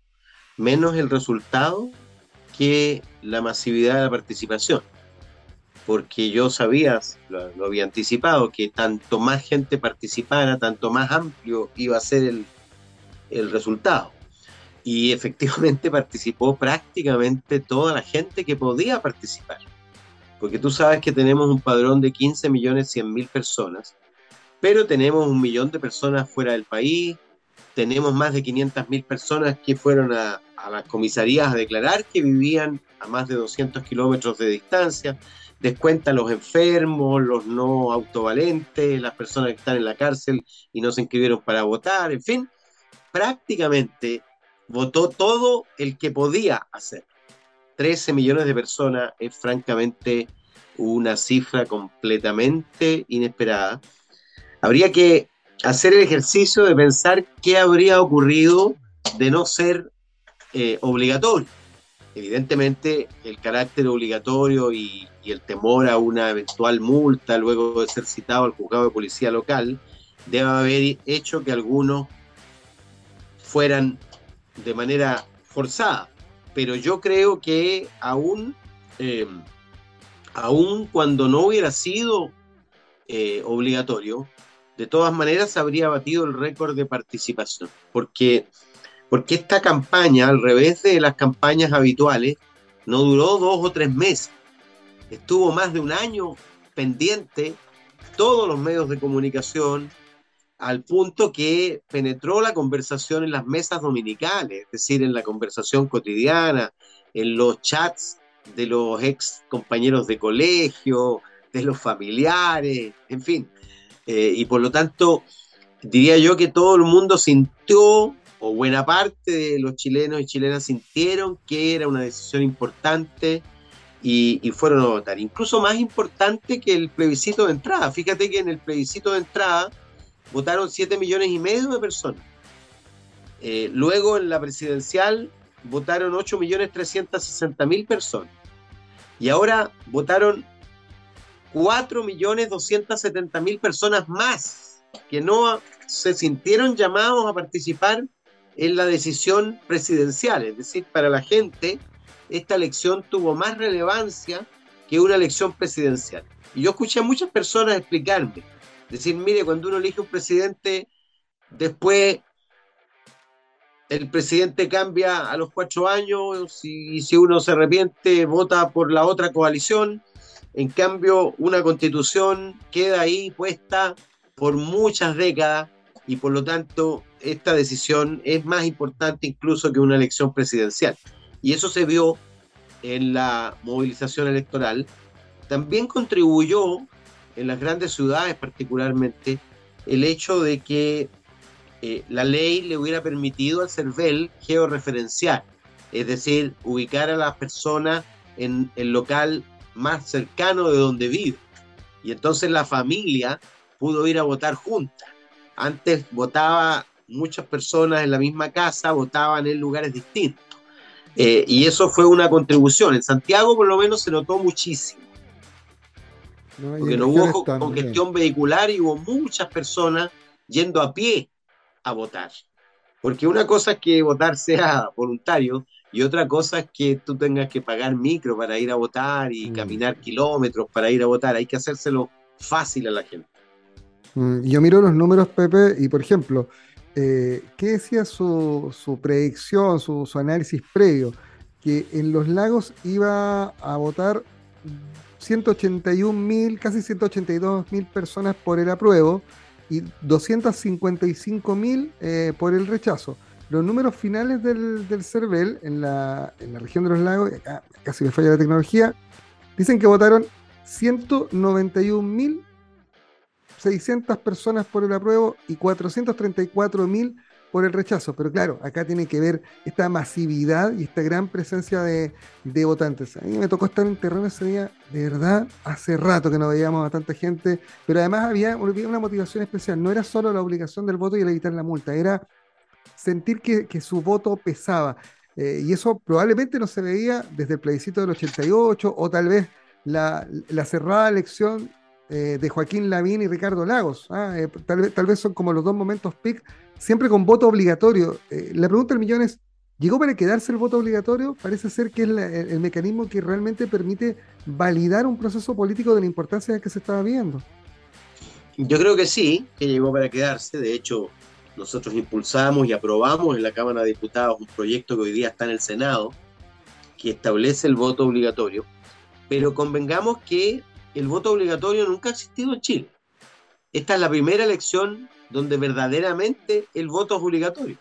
menos el resultado que la masividad de la participación, porque yo sabía, lo, lo había anticipado, que tanto más gente participara, tanto más amplio iba a ser el, el resultado. Y efectivamente participó prácticamente toda la gente que podía participar. Porque tú sabes que tenemos un padrón de 15 millones 100 mil personas, pero tenemos un millón de personas fuera del país, tenemos más de 500 mil personas que fueron a, a las comisarías a declarar que vivían a más de 200 kilómetros de distancia, descuenta los enfermos, los no autovalentes, las personas que están en la cárcel y no se inscribieron para votar, en fin, prácticamente votó todo el que podía hacer. 13 millones de personas es francamente una cifra completamente inesperada. Habría que hacer el ejercicio de pensar qué habría ocurrido de no ser eh, obligatorio. Evidentemente, el carácter obligatorio y, el temor a una eventual multa luego de ser citado al juzgado de policía local debe haber hecho que algunos fueran de manera forzada. Pero yo creo que aún, eh, aún cuando no hubiera sido eh, obligatorio, de todas maneras habría batido el récord de participación. Porque, porque esta campaña, al revés de las campañas habituales, no duró dos o tres meses. Estuvo más de un año pendiente, todos los medios de comunicación, al punto que penetró la conversación en las mesas dominicales, es decir, en la conversación cotidiana, en los chats de los ex compañeros de colegio, de los familiares, en fin. Eh, y por lo tanto, diría yo que todo el mundo sintió o buena parte de los chilenos y chilenas sintieron que era una decisión importante y, fueron a votar. Incluso más importante que el plebiscito de entrada. Fíjate que en el plebiscito de entrada votaron 7 millones y medio de personas. Eh, luego en la presidencial votaron 8 millones 360 mil personas. Y ahora votaron 4 millones 270 mil personas más que no se sintieron llamados a participar en la decisión presidencial. Es decir, para la gente esta elección tuvo más relevancia que una elección presidencial. Y yo escuché a muchas personas explicarme, decir, mire, cuando uno elige un presidente, después el presidente cambia a los cuatro años y si uno se arrepiente, vota por la otra coalición. En cambio, una constitución queda ahí puesta por muchas décadas y por lo tanto esta decisión es más importante incluso que una elección presidencial. Y eso se vio en la movilización electoral. También contribuyó en las grandes ciudades particularmente el hecho de que eh, la ley le hubiera permitido al CERVEL georreferenciar, es decir, ubicar a las personas en el local más cercano de donde vive. Y entonces la familia pudo ir a votar junta. Antes votaba muchas personas en la misma casa, votaban en lugares distintos. Eh, y eso fue una contribución. En Santiago por lo menos se notó muchísimo. porque no hubo congestión vehicular y hubo muchas personas yendo a pie a votar. Porque una cosa es que votar sea voluntario y otra cosa es que tú tengas que pagar micro para ir a votar y mm. caminar kilómetros para ir a votar. Hay que hacérselo fácil a la gente. Mm, yo miro los números, Pepe, y por ejemplo, eh, ¿qué decía su, predicción, su, análisis previo? Que en los lagos iba a votar 181 mil, casi 182 mil personas por el apruebo y 255 mil eh, por el rechazo. Los números finales del, del CERVEL en la, en la región de los lagos, casi me falla la tecnología, dicen que votaron 191 mil 600 personas por el apruebo y 434 mil por el rechazo. Pero claro, acá tiene que ver esta masividad y esta gran presencia de, votantes. A mí me tocó estar en terreno ese día, de verdad, hace rato que no veíamos a tanta gente, pero además había, una motivación especial. No era solo la obligación del voto y el evitar la multa, era sentir que, su voto pesaba. Eh, y eso probablemente no se veía desde el plebiscito del 88 o tal vez la, la cerrada elección eh, de Joaquín Lavín y Ricardo Lagos. ¿ah? Eh, tal, vez son como los dos momentos pic, siempre con voto obligatorio. Eh, la pregunta del millón es, ¿llegó para quedarse el voto obligatorio? Parece ser que es el, mecanismo que realmente permite validar un proceso político de la importancia que se estaba viendo. Yo creo que sí, que llegó para quedarse. De hecho, nosotros impulsamos y aprobamos en la Cámara de Diputados un proyecto que hoy día está en el Senado, que establece el voto obligatorio. Pero convengamos que el voto obligatorio nunca ha existido en Chile. Esta es la primera elección donde verdaderamente el voto es obligatorio.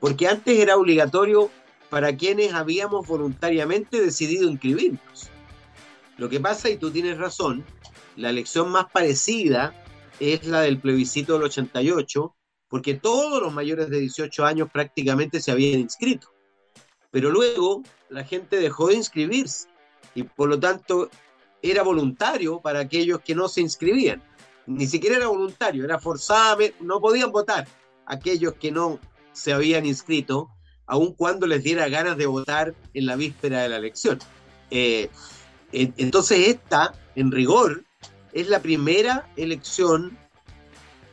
Porque antes era obligatorio para quienes habíamos voluntariamente decidido inscribirnos. Lo que pasa, y tú tienes razón, la elección más parecida es la del plebiscito del 88, porque todos los mayores de 18 años prácticamente se habían inscrito. Pero luego la gente dejó de inscribirse y por lo tanto era voluntario para aquellos que no se inscribían. Ni siquiera era voluntario, era forzado, no podían votar aquellos que no se habían inscrito, aun cuando les diera ganas de votar en la víspera de la elección. Eh, entonces esta, en rigor, es la primera elección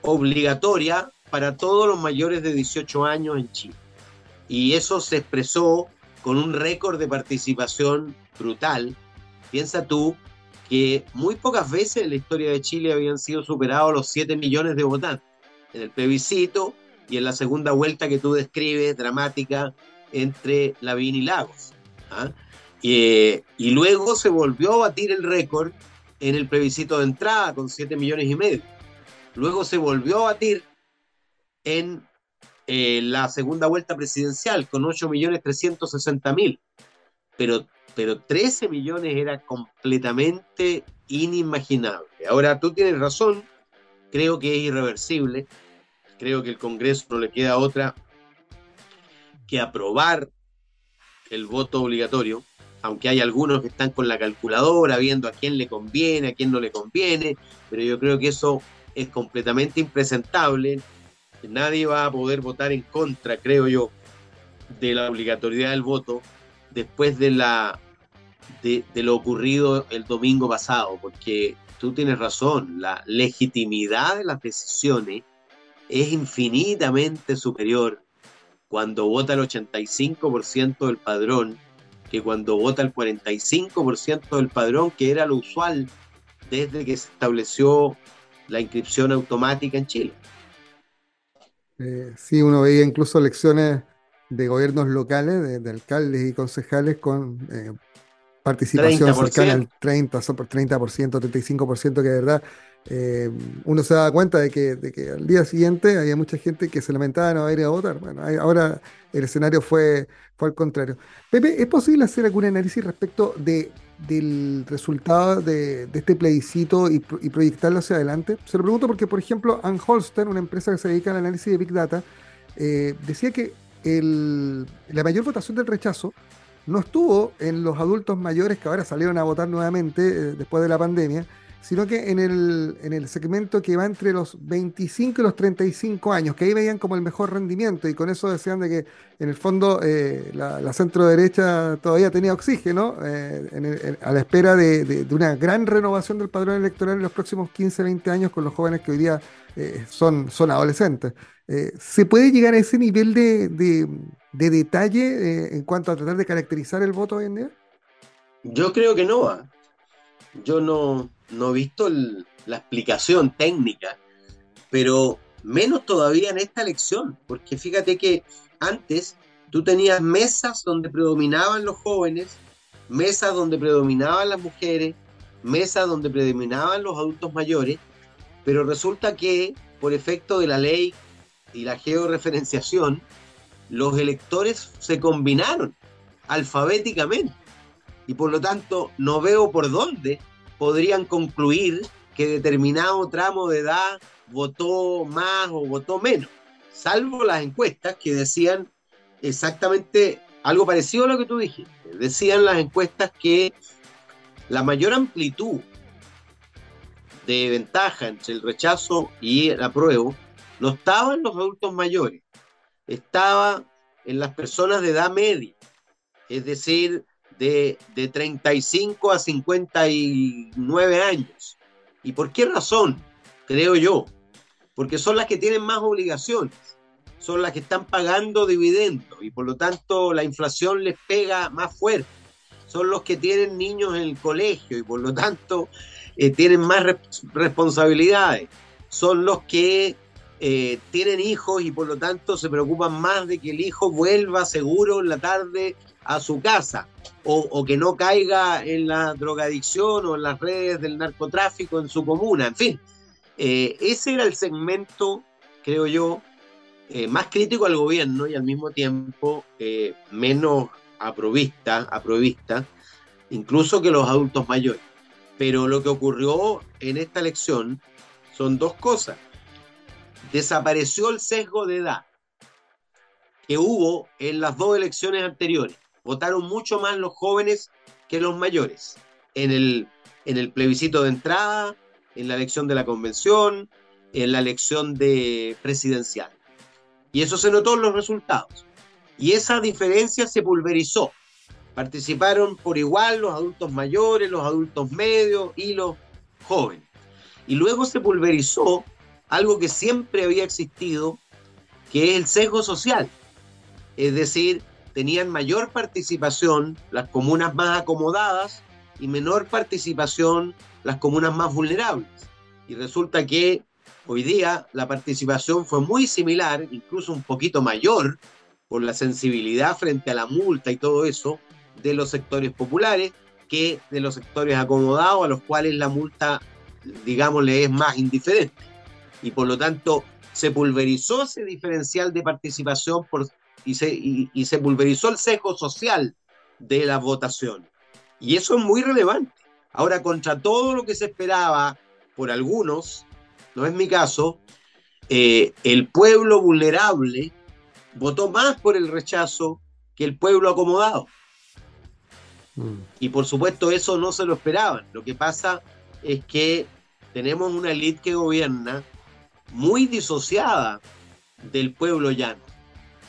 obligatoria para todos los mayores de 18 años en Chile. Y eso se expresó con un récord de participación brutal. Piensa tú que muy pocas veces en la historia de Chile habían sido superados los 7 millones de votantes. En el plebiscito y en la segunda vuelta que tú describes, dramática, entre Lavín y Lagos. ¿ah? y luego se volvió a batir el récord en el plebiscito de entrada con 7 millones y medio. Luego se volvió a batir en eh, la segunda vuelta presidencial con 8 millones 360 mil. Pero pero 13 millones era completamente inimaginable. Ahora, tú tienes razón, creo que es irreversible, creo que el Congreso no le queda otra que aprobar el voto obligatorio, aunque hay algunos que están con la calculadora viendo a quién le conviene, a quién no le conviene, pero yo creo que eso es completamente impresentable. Nadie va a poder votar en contra, creo yo, de la obligatoriedad del voto después de la lo ocurrido el domingo pasado, porque tú tienes razón, la legitimidad de las decisiones es infinitamente superior cuando vota el 85% del padrón que cuando vota el 45% del padrón, que era lo usual desde que se estableció la inscripción automática en Chile. Eh, sí, uno veía incluso elecciones de gobiernos locales, de, de alcaldes y concejales con eh, participación 30%. cercana al 30, so- 30%, 35%, que de verdad eh, uno se da cuenta de que, de que al día siguiente había mucha gente que se lamentaba no haber ido a votar. Bueno, ahora el escenario fue, fue al contrario. Pepe, ¿es posible hacer algún análisis respecto de, del resultado de, este plebiscito y, pro- y proyectarlo hacia adelante? Se lo pregunto porque, por ejemplo, Ann Holster, una empresa que se dedica al análisis de Big Data, eh, decía que la mayor votación del rechazo no estuvo en los adultos mayores que ahora salieron a votar nuevamente eh, después de la pandemia, sino que en el, en el segmento que va entre los 25 y los 35 años, que ahí veían como el mejor rendimiento y con eso decían de que en el fondo eh, la, la centro derecha todavía tenía oxígeno eh, a la espera de, de- una gran renovación del padrón electoral en los próximos 15, 20 años con los jóvenes que hoy día eh, son, son adolescentes. Eh, ¿se puede llegar a ese nivel de, de- de detalle en cuanto a tratar de caracterizar el voto hoy en día? Yo creo que no. Yo no, no he visto la explicación técnica, pero menos todavía en esta elección, porque fíjate que antes tú tenías mesas donde predominaban los jóvenes, mesas donde predominaban las mujeres, mesas donde predominaban los adultos mayores, pero resulta que por efecto de la ley y la georreferenciación, los electores se combinaron alfabéticamente. Y por lo tanto no veo por dónde podrían concluir que determinado tramo de edad votó más o votó menos, salvo las encuestas que decían exactamente algo parecido a lo que tú dijiste. Decían las encuestas que la mayor amplitud de ventaja entre el rechazo y el apruebo no estaba en los adultos mayores, estaba en las personas de edad media, es decir, de, de 35 a 59 años. ¿Y por qué razón? Creo yo. Porque son las que tienen más obligaciones, son las que están pagando dividendos y por lo tanto la inflación les pega más fuerte. Son los que tienen niños en el colegio y por lo tanto eh, tienen más re- responsabilidades. Son los que eh, tienen hijos y por lo tanto se preocupan más de que el hijo vuelva seguro en la tarde a su casa o, que no caiga en la drogadicción o en las redes del narcotráfico en su comuna, en fin. Eh, ese era el segmento, creo yo, eh, más crítico al gobierno y al mismo tiempo eh, menos aprovista, aprovista, incluso que los adultos mayores. Pero lo que ocurrió en esta elección son dos cosas. Desapareció el sesgo de edad que hubo en las dos elecciones anteriores. Votaron mucho más los jóvenes que los mayores. En el, en el plebiscito de entrada, en la elección de la convención, en la elección de presidencial. Y eso se notó en los resultados. Y esa diferencia se pulverizó. Participaron por igual los adultos mayores, los adultos medios y los jóvenes. Y luego se pulverizó algo que siempre había existido, que es el sesgo social. Es decir, tenían mayor participación las comunas más acomodadas y menor participación las comunas más vulnerables. Y resulta que hoy día la participación fue muy similar, incluso un poquito mayor, por la sensibilidad frente a la multa y todo eso, de los sectores populares que de los sectores acomodados a los cuales la multa, digamos, le es más indiferente. Y por lo tanto, se pulverizó ese diferencial de participación por, y, se, y, y se pulverizó el sesgo social de la votación. Y eso es muy relevante. Ahora, contra todo lo que se esperaba por algunos, no es mi caso, eh, el pueblo vulnerable votó más por el rechazo que el pueblo acomodado. Mm. Y por supuesto eso no se lo esperaban. Lo que pasa es que tenemos una élite que gobierna muy disociada del pueblo llano,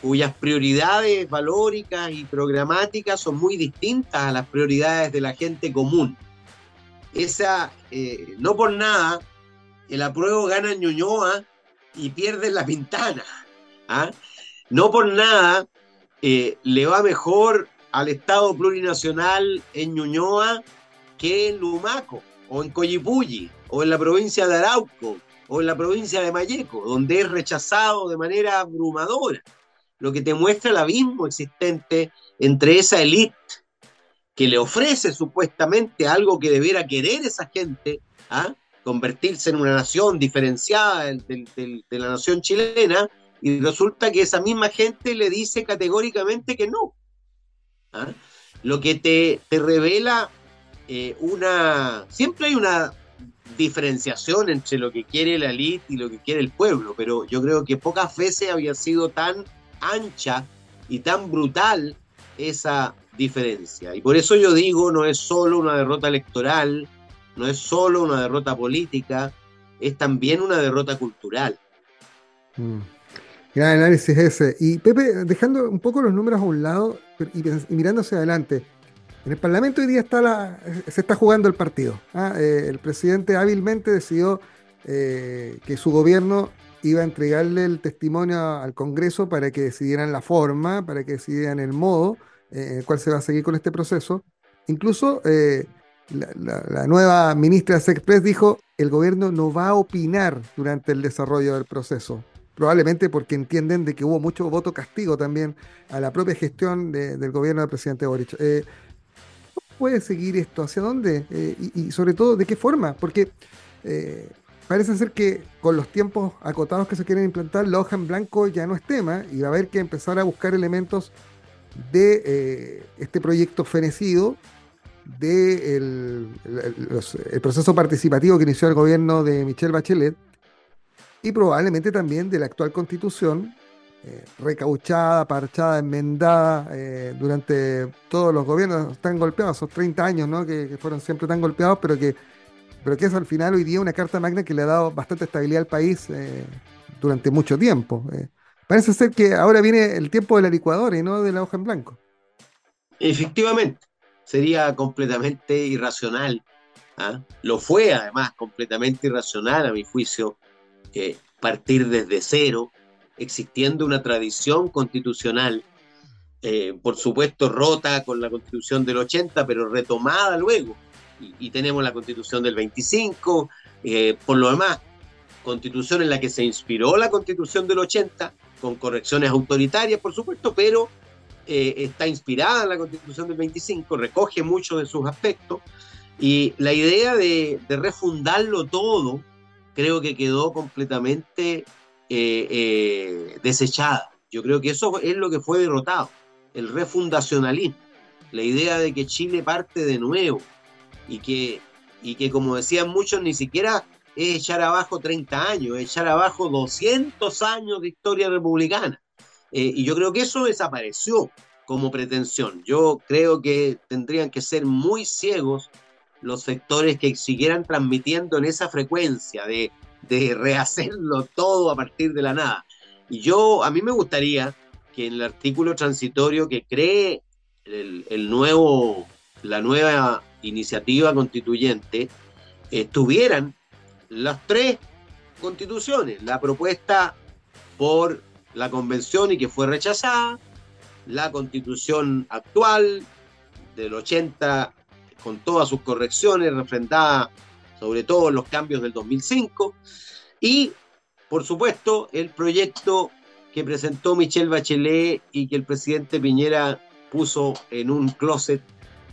cuyas prioridades valóricas y programáticas son muy distintas a las prioridades de la gente común. Esa, eh, no por nada, el apruebo gana en Ñuñoa y pierde la Pintana. ¿ah? No por nada eh, le va mejor al Estado plurinacional en Ñuñoa que en Lumaco, o en Coyipulli, o en la provincia de Arauco, o en la provincia de Mayeco, donde es rechazado de manera abrumadora, lo que te muestra el abismo existente entre esa élite que le ofrece supuestamente algo que debiera querer esa gente, ¿ah? convertirse en una nación diferenciada de la nación chilena, y resulta que esa misma gente le dice categóricamente que no. ¿ah? Lo que te, te revela eh, una... Siempre hay una diferenciación entre lo que quiere la élite y lo que quiere el pueblo, pero yo creo que pocas veces había sido tan ancha y tan brutal esa diferencia. Y por eso yo digo, no es solo una derrota electoral, no es solo una derrota política, es también una derrota cultural. Mm. Gran análisis ese. Y Pepe, dejando un poco los números a un lado y, y mirando adelante. En el Parlamento hoy día está la, se está jugando el partido. ¿ah? Eh, el presidente hábilmente decidió eh, que su gobierno iba a entregarle el testimonio al Congreso para que decidieran la forma, para que decidieran el modo eh, en el cual se va a seguir con este proceso. Incluso eh, la, nueva ministra de Sexpress dijo, el gobierno no va a opinar durante el desarrollo del proceso. Probablemente porque entienden de que hubo mucho voto castigo también a la propia gestión de- del gobierno del presidente Boric. Eh, ¿Cómo puede seguir esto? ¿Hacia dónde? Y, sobre todo, ¿de qué forma? Porque parece ser que con los tiempos acotados que se quieren implantar, la hoja en blanco ya no es tema y va a haber que empezar a buscar elementos de eh, este proyecto fenecido, de el, proceso participativo que inició el gobierno de Michelle Bachelet y probablemente también de la actual constitución, eh, recauchada, parchada, enmendada eh, durante todos los gobiernos tan golpeados, esos 30 años ¿no? que fueron siempre tan golpeados, pero que, pero que es al final hoy día una carta magna que le ha dado bastante estabilidad al país eh, durante mucho tiempo. eh. Parece ser que ahora viene el tiempo de la licuadora y no de la hoja en blanco. Efectivamente, sería completamente irracional. ¿ah? Lo fue además completamente irracional a mi juicio partir desde cero, existiendo una tradición constitucional, eh, por supuesto rota con la constitución del 80, pero retomada luego. Y, tenemos la constitución del 25, eh, por lo demás, constitución en la que se inspiró la constitución del 80, con correcciones autoritarias, por supuesto, pero eh, está inspirada en la constitución del 25, recoge muchos de sus aspectos, y la idea de, de refundarlo todo creo que quedó completamente eh, eh, desechada. Yo creo que eso es lo que fue derrotado, el refundacionalismo, la idea de que Chile parte de nuevo y que, y que como decían muchos, ni siquiera es echar abajo 30 años, es echar abajo 200 años de historia republicana. Eh, y yo creo que eso desapareció como pretensión. Yo creo que tendrían que ser muy ciegos los sectores que siguieran transmitiendo en esa frecuencia de, de rehacerlo todo a partir de la nada. Y yo, a mí me gustaría que en el artículo transitorio que cree el, el nuevo, la nueva iniciativa constituyente, estuvieran las tres constituciones, la propuesta por la convención y que fue rechazada, la constitución actual del 80 con todas sus correcciones, refrendada sobre todo en los cambios del 2005, y por supuesto el proyecto que presentó Michelle Bachelet y que el presidente Piñera puso en un closet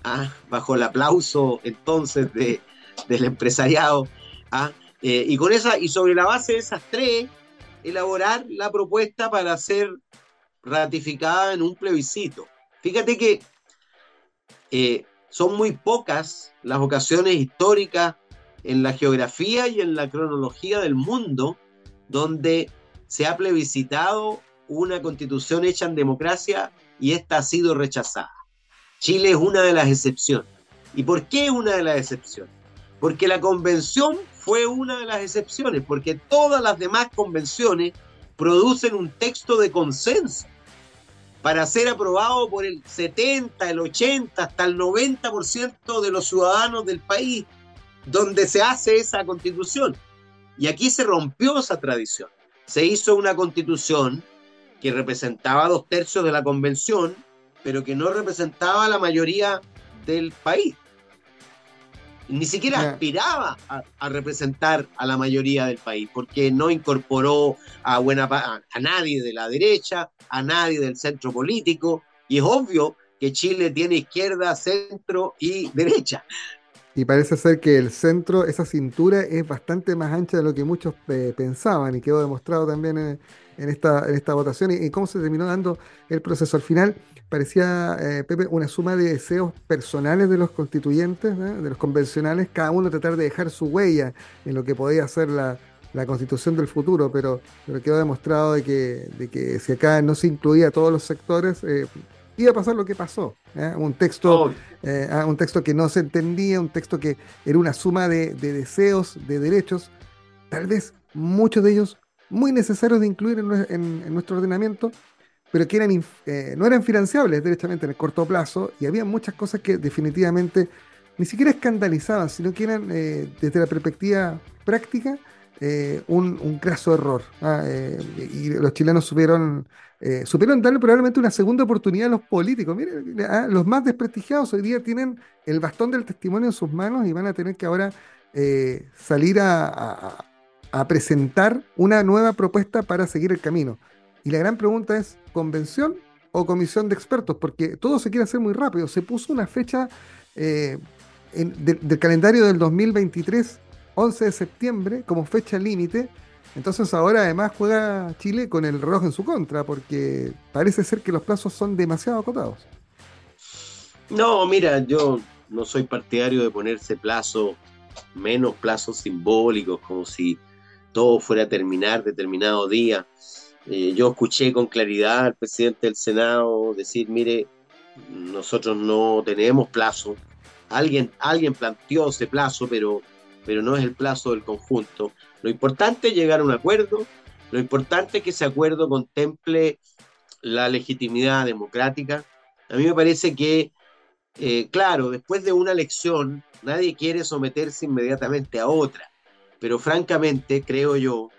ah, bajo el aplauso entonces de, del empresariado. ah, eh, y con esa, y sobre la base de esas tres, elaborar la propuesta para ser ratificada en un plebiscito. Fíjate que eh, son muy pocas las ocasiones históricas en la geografía y en la cronología del mundo donde se ha plebiscitado una constitución hecha en democracia y esta ha sido rechazada. Chile es una de las excepciones. ¿Y por qué una de las excepciones? Porque la convención fue una de las excepciones, porque todas las demás convenciones producen un texto de consenso para ser aprobado por el 70, el 80, hasta el 90% de los ciudadanos del país, donde se hace esa constitución. Y aquí se rompió esa tradición. Se hizo una constitución que representaba dos tercios de la convención, pero que no representaba a la mayoría del país. Ni siquiera aspiraba a, a representar a la mayoría del país, porque no incorporó a, buena, a, a nadie de la derecha, a nadie del centro político, y es obvio que Chile tiene izquierda, centro y derecha. Y parece ser que el centro, esa cintura es bastante más ancha de lo que muchos eh, pensaban y quedó demostrado también en, en esta, en esta votación y, y cómo se terminó dando el proceso. Al final parecía, eh, Pepe, una suma de deseos personales de los constituyentes, ¿eh? de los convencionales, cada uno tratar de dejar su huella en lo que podía ser la, la constitución del futuro, pero, pero quedó demostrado de que, de que si acá no se incluía a todos los sectores, eh, iba a pasar lo que pasó. ¿eh? Un texto eh, ah, un texto que no se entendía, un texto que era una suma de, de deseos, de derechos, tal vez muchos de ellos muy necesarios de incluir en, nue- en- en nuestro ordenamiento, pero que eran eh, no eran financiables derechamente en el corto plazo, y había muchas cosas que definitivamente ni siquiera escandalizaban, sino que eran, eh, desde la perspectiva práctica, eh, un, un graso error. ah, y los chilenos supieron supieron darle probablemente una segunda oportunidad a los políticos. Miren, ah, los más desprestigiados hoy día tienen el bastón del testimonio en sus manos y van a tener que ahora salir a- a presentar una nueva propuesta para seguir el camino. Y la gran pregunta es, ¿convención o comisión de expertos? Porque todo se quiere hacer muy rápido. Se puso una fecha eh, en- de- del calendario del 2023, 11 de septiembre, como fecha límite. Entonces ahora además juega Chile con el reloj en su contra, porque parece ser que los plazos son demasiado acotados. No, mira, yo no soy partidario de ponerse plazo, menos plazos simbólicos, como si todo fuera a terminar determinado día. Eh, yo escuché con claridad al presidente del Senado decir, mire, nosotros no tenemos plazo. Alguien, alguien planteó ese plazo, pero, pero no es el plazo del conjunto. Lo importante es llegar a un acuerdo, lo importante es que ese acuerdo contemple la legitimidad democrática. A mí me parece que eh, claro, después de una elección, nadie quiere someterse inmediatamente a otra, pero francamente creo yo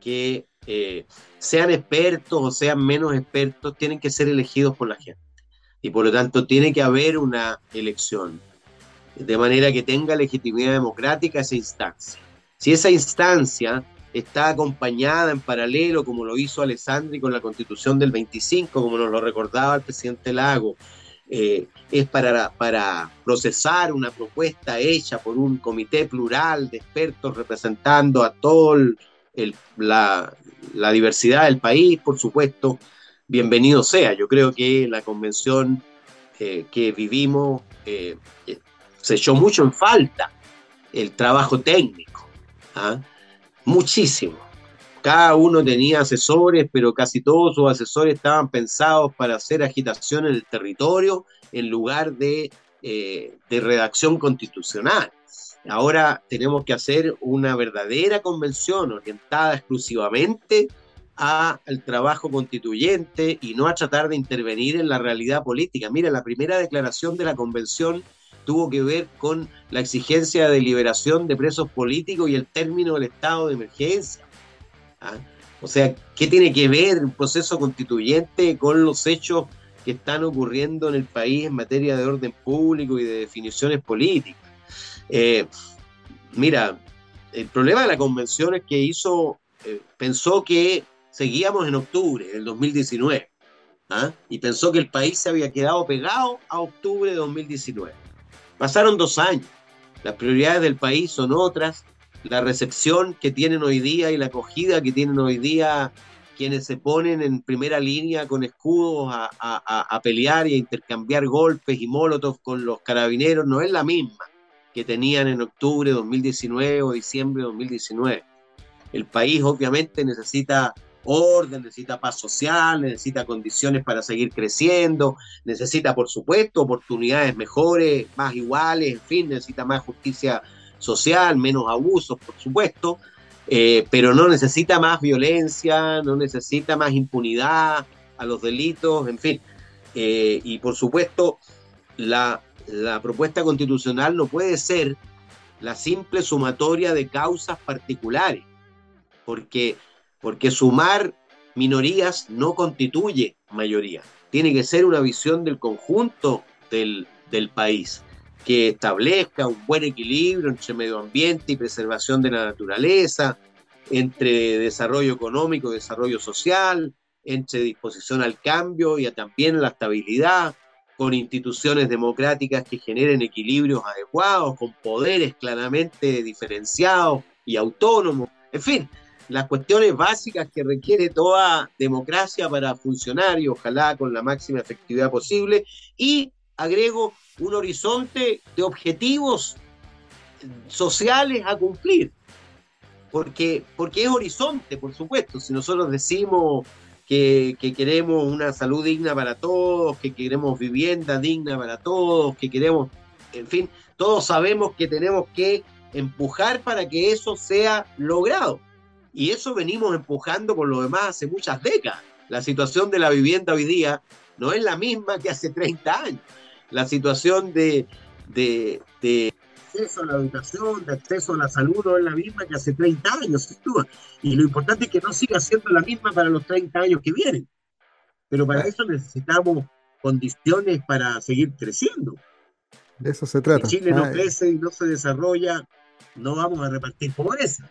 que eh, sean expertos o sean menos expertos, tienen que ser elegidos por la gente. Y por lo tanto tiene que haber una elección, de manera que tenga legitimidad democrática esa instancia. Si esa instancia está acompañada en paralelo, como lo hizo Alessandri con la constitución del 25, como nos lo recordaba el presidente Lago, eh, es para, para procesar una propuesta hecha por un comité plural de expertos representando a toda la, la, diversidad del país, por supuesto, bienvenido sea. Yo creo que la convención eh, que vivimos eh, se echó mucho en falta el trabajo técnico, ¿ah? muchísimo. Cada uno tenía asesores, pero casi todos sus asesores estaban pensados para hacer agitación en el territorio en lugar de, eh, de redacción constitucional. Ahora tenemos que hacer una verdadera convención orientada exclusivamente al trabajo constituyente y no a tratar de intervenir en la realidad política. Mira, la primera declaración de la convención tuvo que ver con la exigencia de liberación de presos políticos y el término del estado de emergencia. ¿Ah? O sea, ¿qué tiene que ver el proceso constituyente con los hechos que están ocurriendo en el país en materia de orden público y de definiciones políticas? Eh, mira, el problema de la convención es que hizo, eh, pensó que seguíamos en octubre del 2019 ¿ah? y pensó que el país se había quedado pegado a octubre de 2019. Pasaron dos años, las prioridades del país son otras, la recepción que tienen hoy día y la acogida que tienen hoy día quienes se ponen en primera línea con escudos a, a, a, pelear y a intercambiar golpes y molotov con los carabineros no es la misma que tenían en octubre de 2019 o diciembre de 2019. El país obviamente necesita orden, necesita paz social, necesita condiciones para seguir creciendo, necesita, por supuesto, oportunidades mejores, más iguales, en fin, necesita más justicia social, menos abusos, por supuesto, eh, pero no necesita más violencia, no necesita más impunidad a los delitos, en fin. Eh, y por supuesto, la, la propuesta constitucional no puede ser la simple sumatoria de causas particulares, porque, porque sumar minorías no constituye mayoría. Tiene que ser una visión del conjunto del, del país que establezca un buen equilibrio entre medio ambiente y preservación de la naturaleza, entre desarrollo económico desarrollo social, entre disposición al cambio y también la estabilidad, con instituciones democráticas que generen equilibrios adecuados, con poderes claramente diferenciados y autónomos, en fin, las cuestiones básicas que requiere toda democracia para funcionar y ojalá con la máxima efectividad posible. Y agrego un horizonte de objetivos sociales a cumplir, porque, porque es horizonte, por supuesto, si nosotros decimos que, queremos una salud digna para todos, que queremos vivienda digna para todos, que queremos, en fin, todos sabemos que tenemos que empujar para que eso sea logrado. Y eso venimos empujando por lo demás hace muchas décadas. La situación de la vivienda hoy día no es la misma que hace 30 años. La situación de, de, de acceso a la educación, de acceso a la salud no es la misma que hace 30 años, sin duda. Y lo importante es que no siga siendo la misma para los 30 años que vienen. Pero para eso necesitamos condiciones para seguir creciendo. De eso se trata. Si Chile no crece y no se desarrolla, no vamos a repartir pobreza.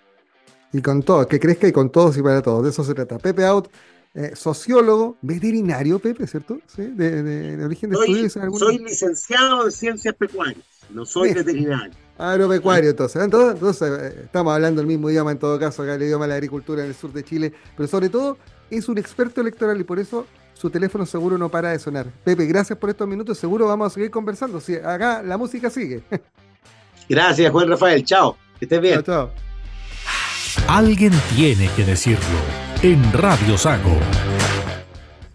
Y con todo, que crezca y con todos y para todos. De eso se trata. Pepe Out, eh, sociólogo, veterinario, Pepe, ¿cierto? ¿Sí? De, origen de soy, estudios. Soy licenciado en ciencias pecuarias. No soy veterinario. Agropecuario, entonces. Entonces, eh, estamos hablando el mismo idioma en todo caso, acá el idioma de la agricultura en el sur de Chile, pero sobre todo es un experto electoral y por eso su teléfono seguro no para de sonar. Pepe, gracias por estos minutos, seguro vamos a seguir conversando. Si acá la música sigue. Gracias, Juan Rafael. Chao. Que estés bien. Chao, chao. Alguien tiene que decirlo en Radio Sago.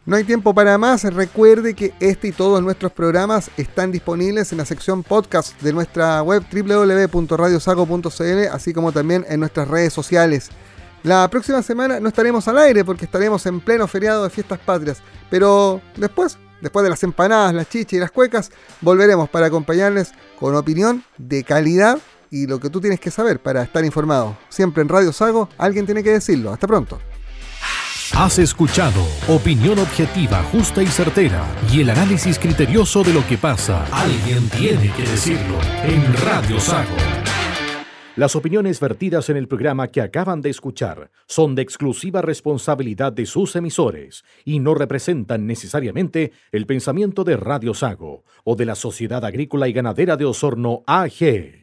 No hay tiempo para más. Recuerde que este y todos nuestros programas están disponibles en la sección podcast de nuestra web www.radiosago.cl, así como también en nuestras redes sociales. La próxima semana no estaremos al aire porque estaremos en pleno feriado de fiestas patrias, pero después, después de las empanadas, las chichas y las cuecas, volveremos para acompañarles con opinión de calidad y lo que tú tienes que saber para estar informado. Siempre en Radio Sago, alguien tiene que decirlo. Hasta pronto. Has escuchado opinión objetiva, justa y certera y el análisis criterioso de lo que pasa. Alguien tiene que decirlo en Radio Sago. Las opiniones vertidas en el programa que acaban de escuchar son de exclusiva responsabilidad de sus emisores y no representan necesariamente el pensamiento de Radio Sago o de la Sociedad Agrícola y Ganadera de Osorno AG.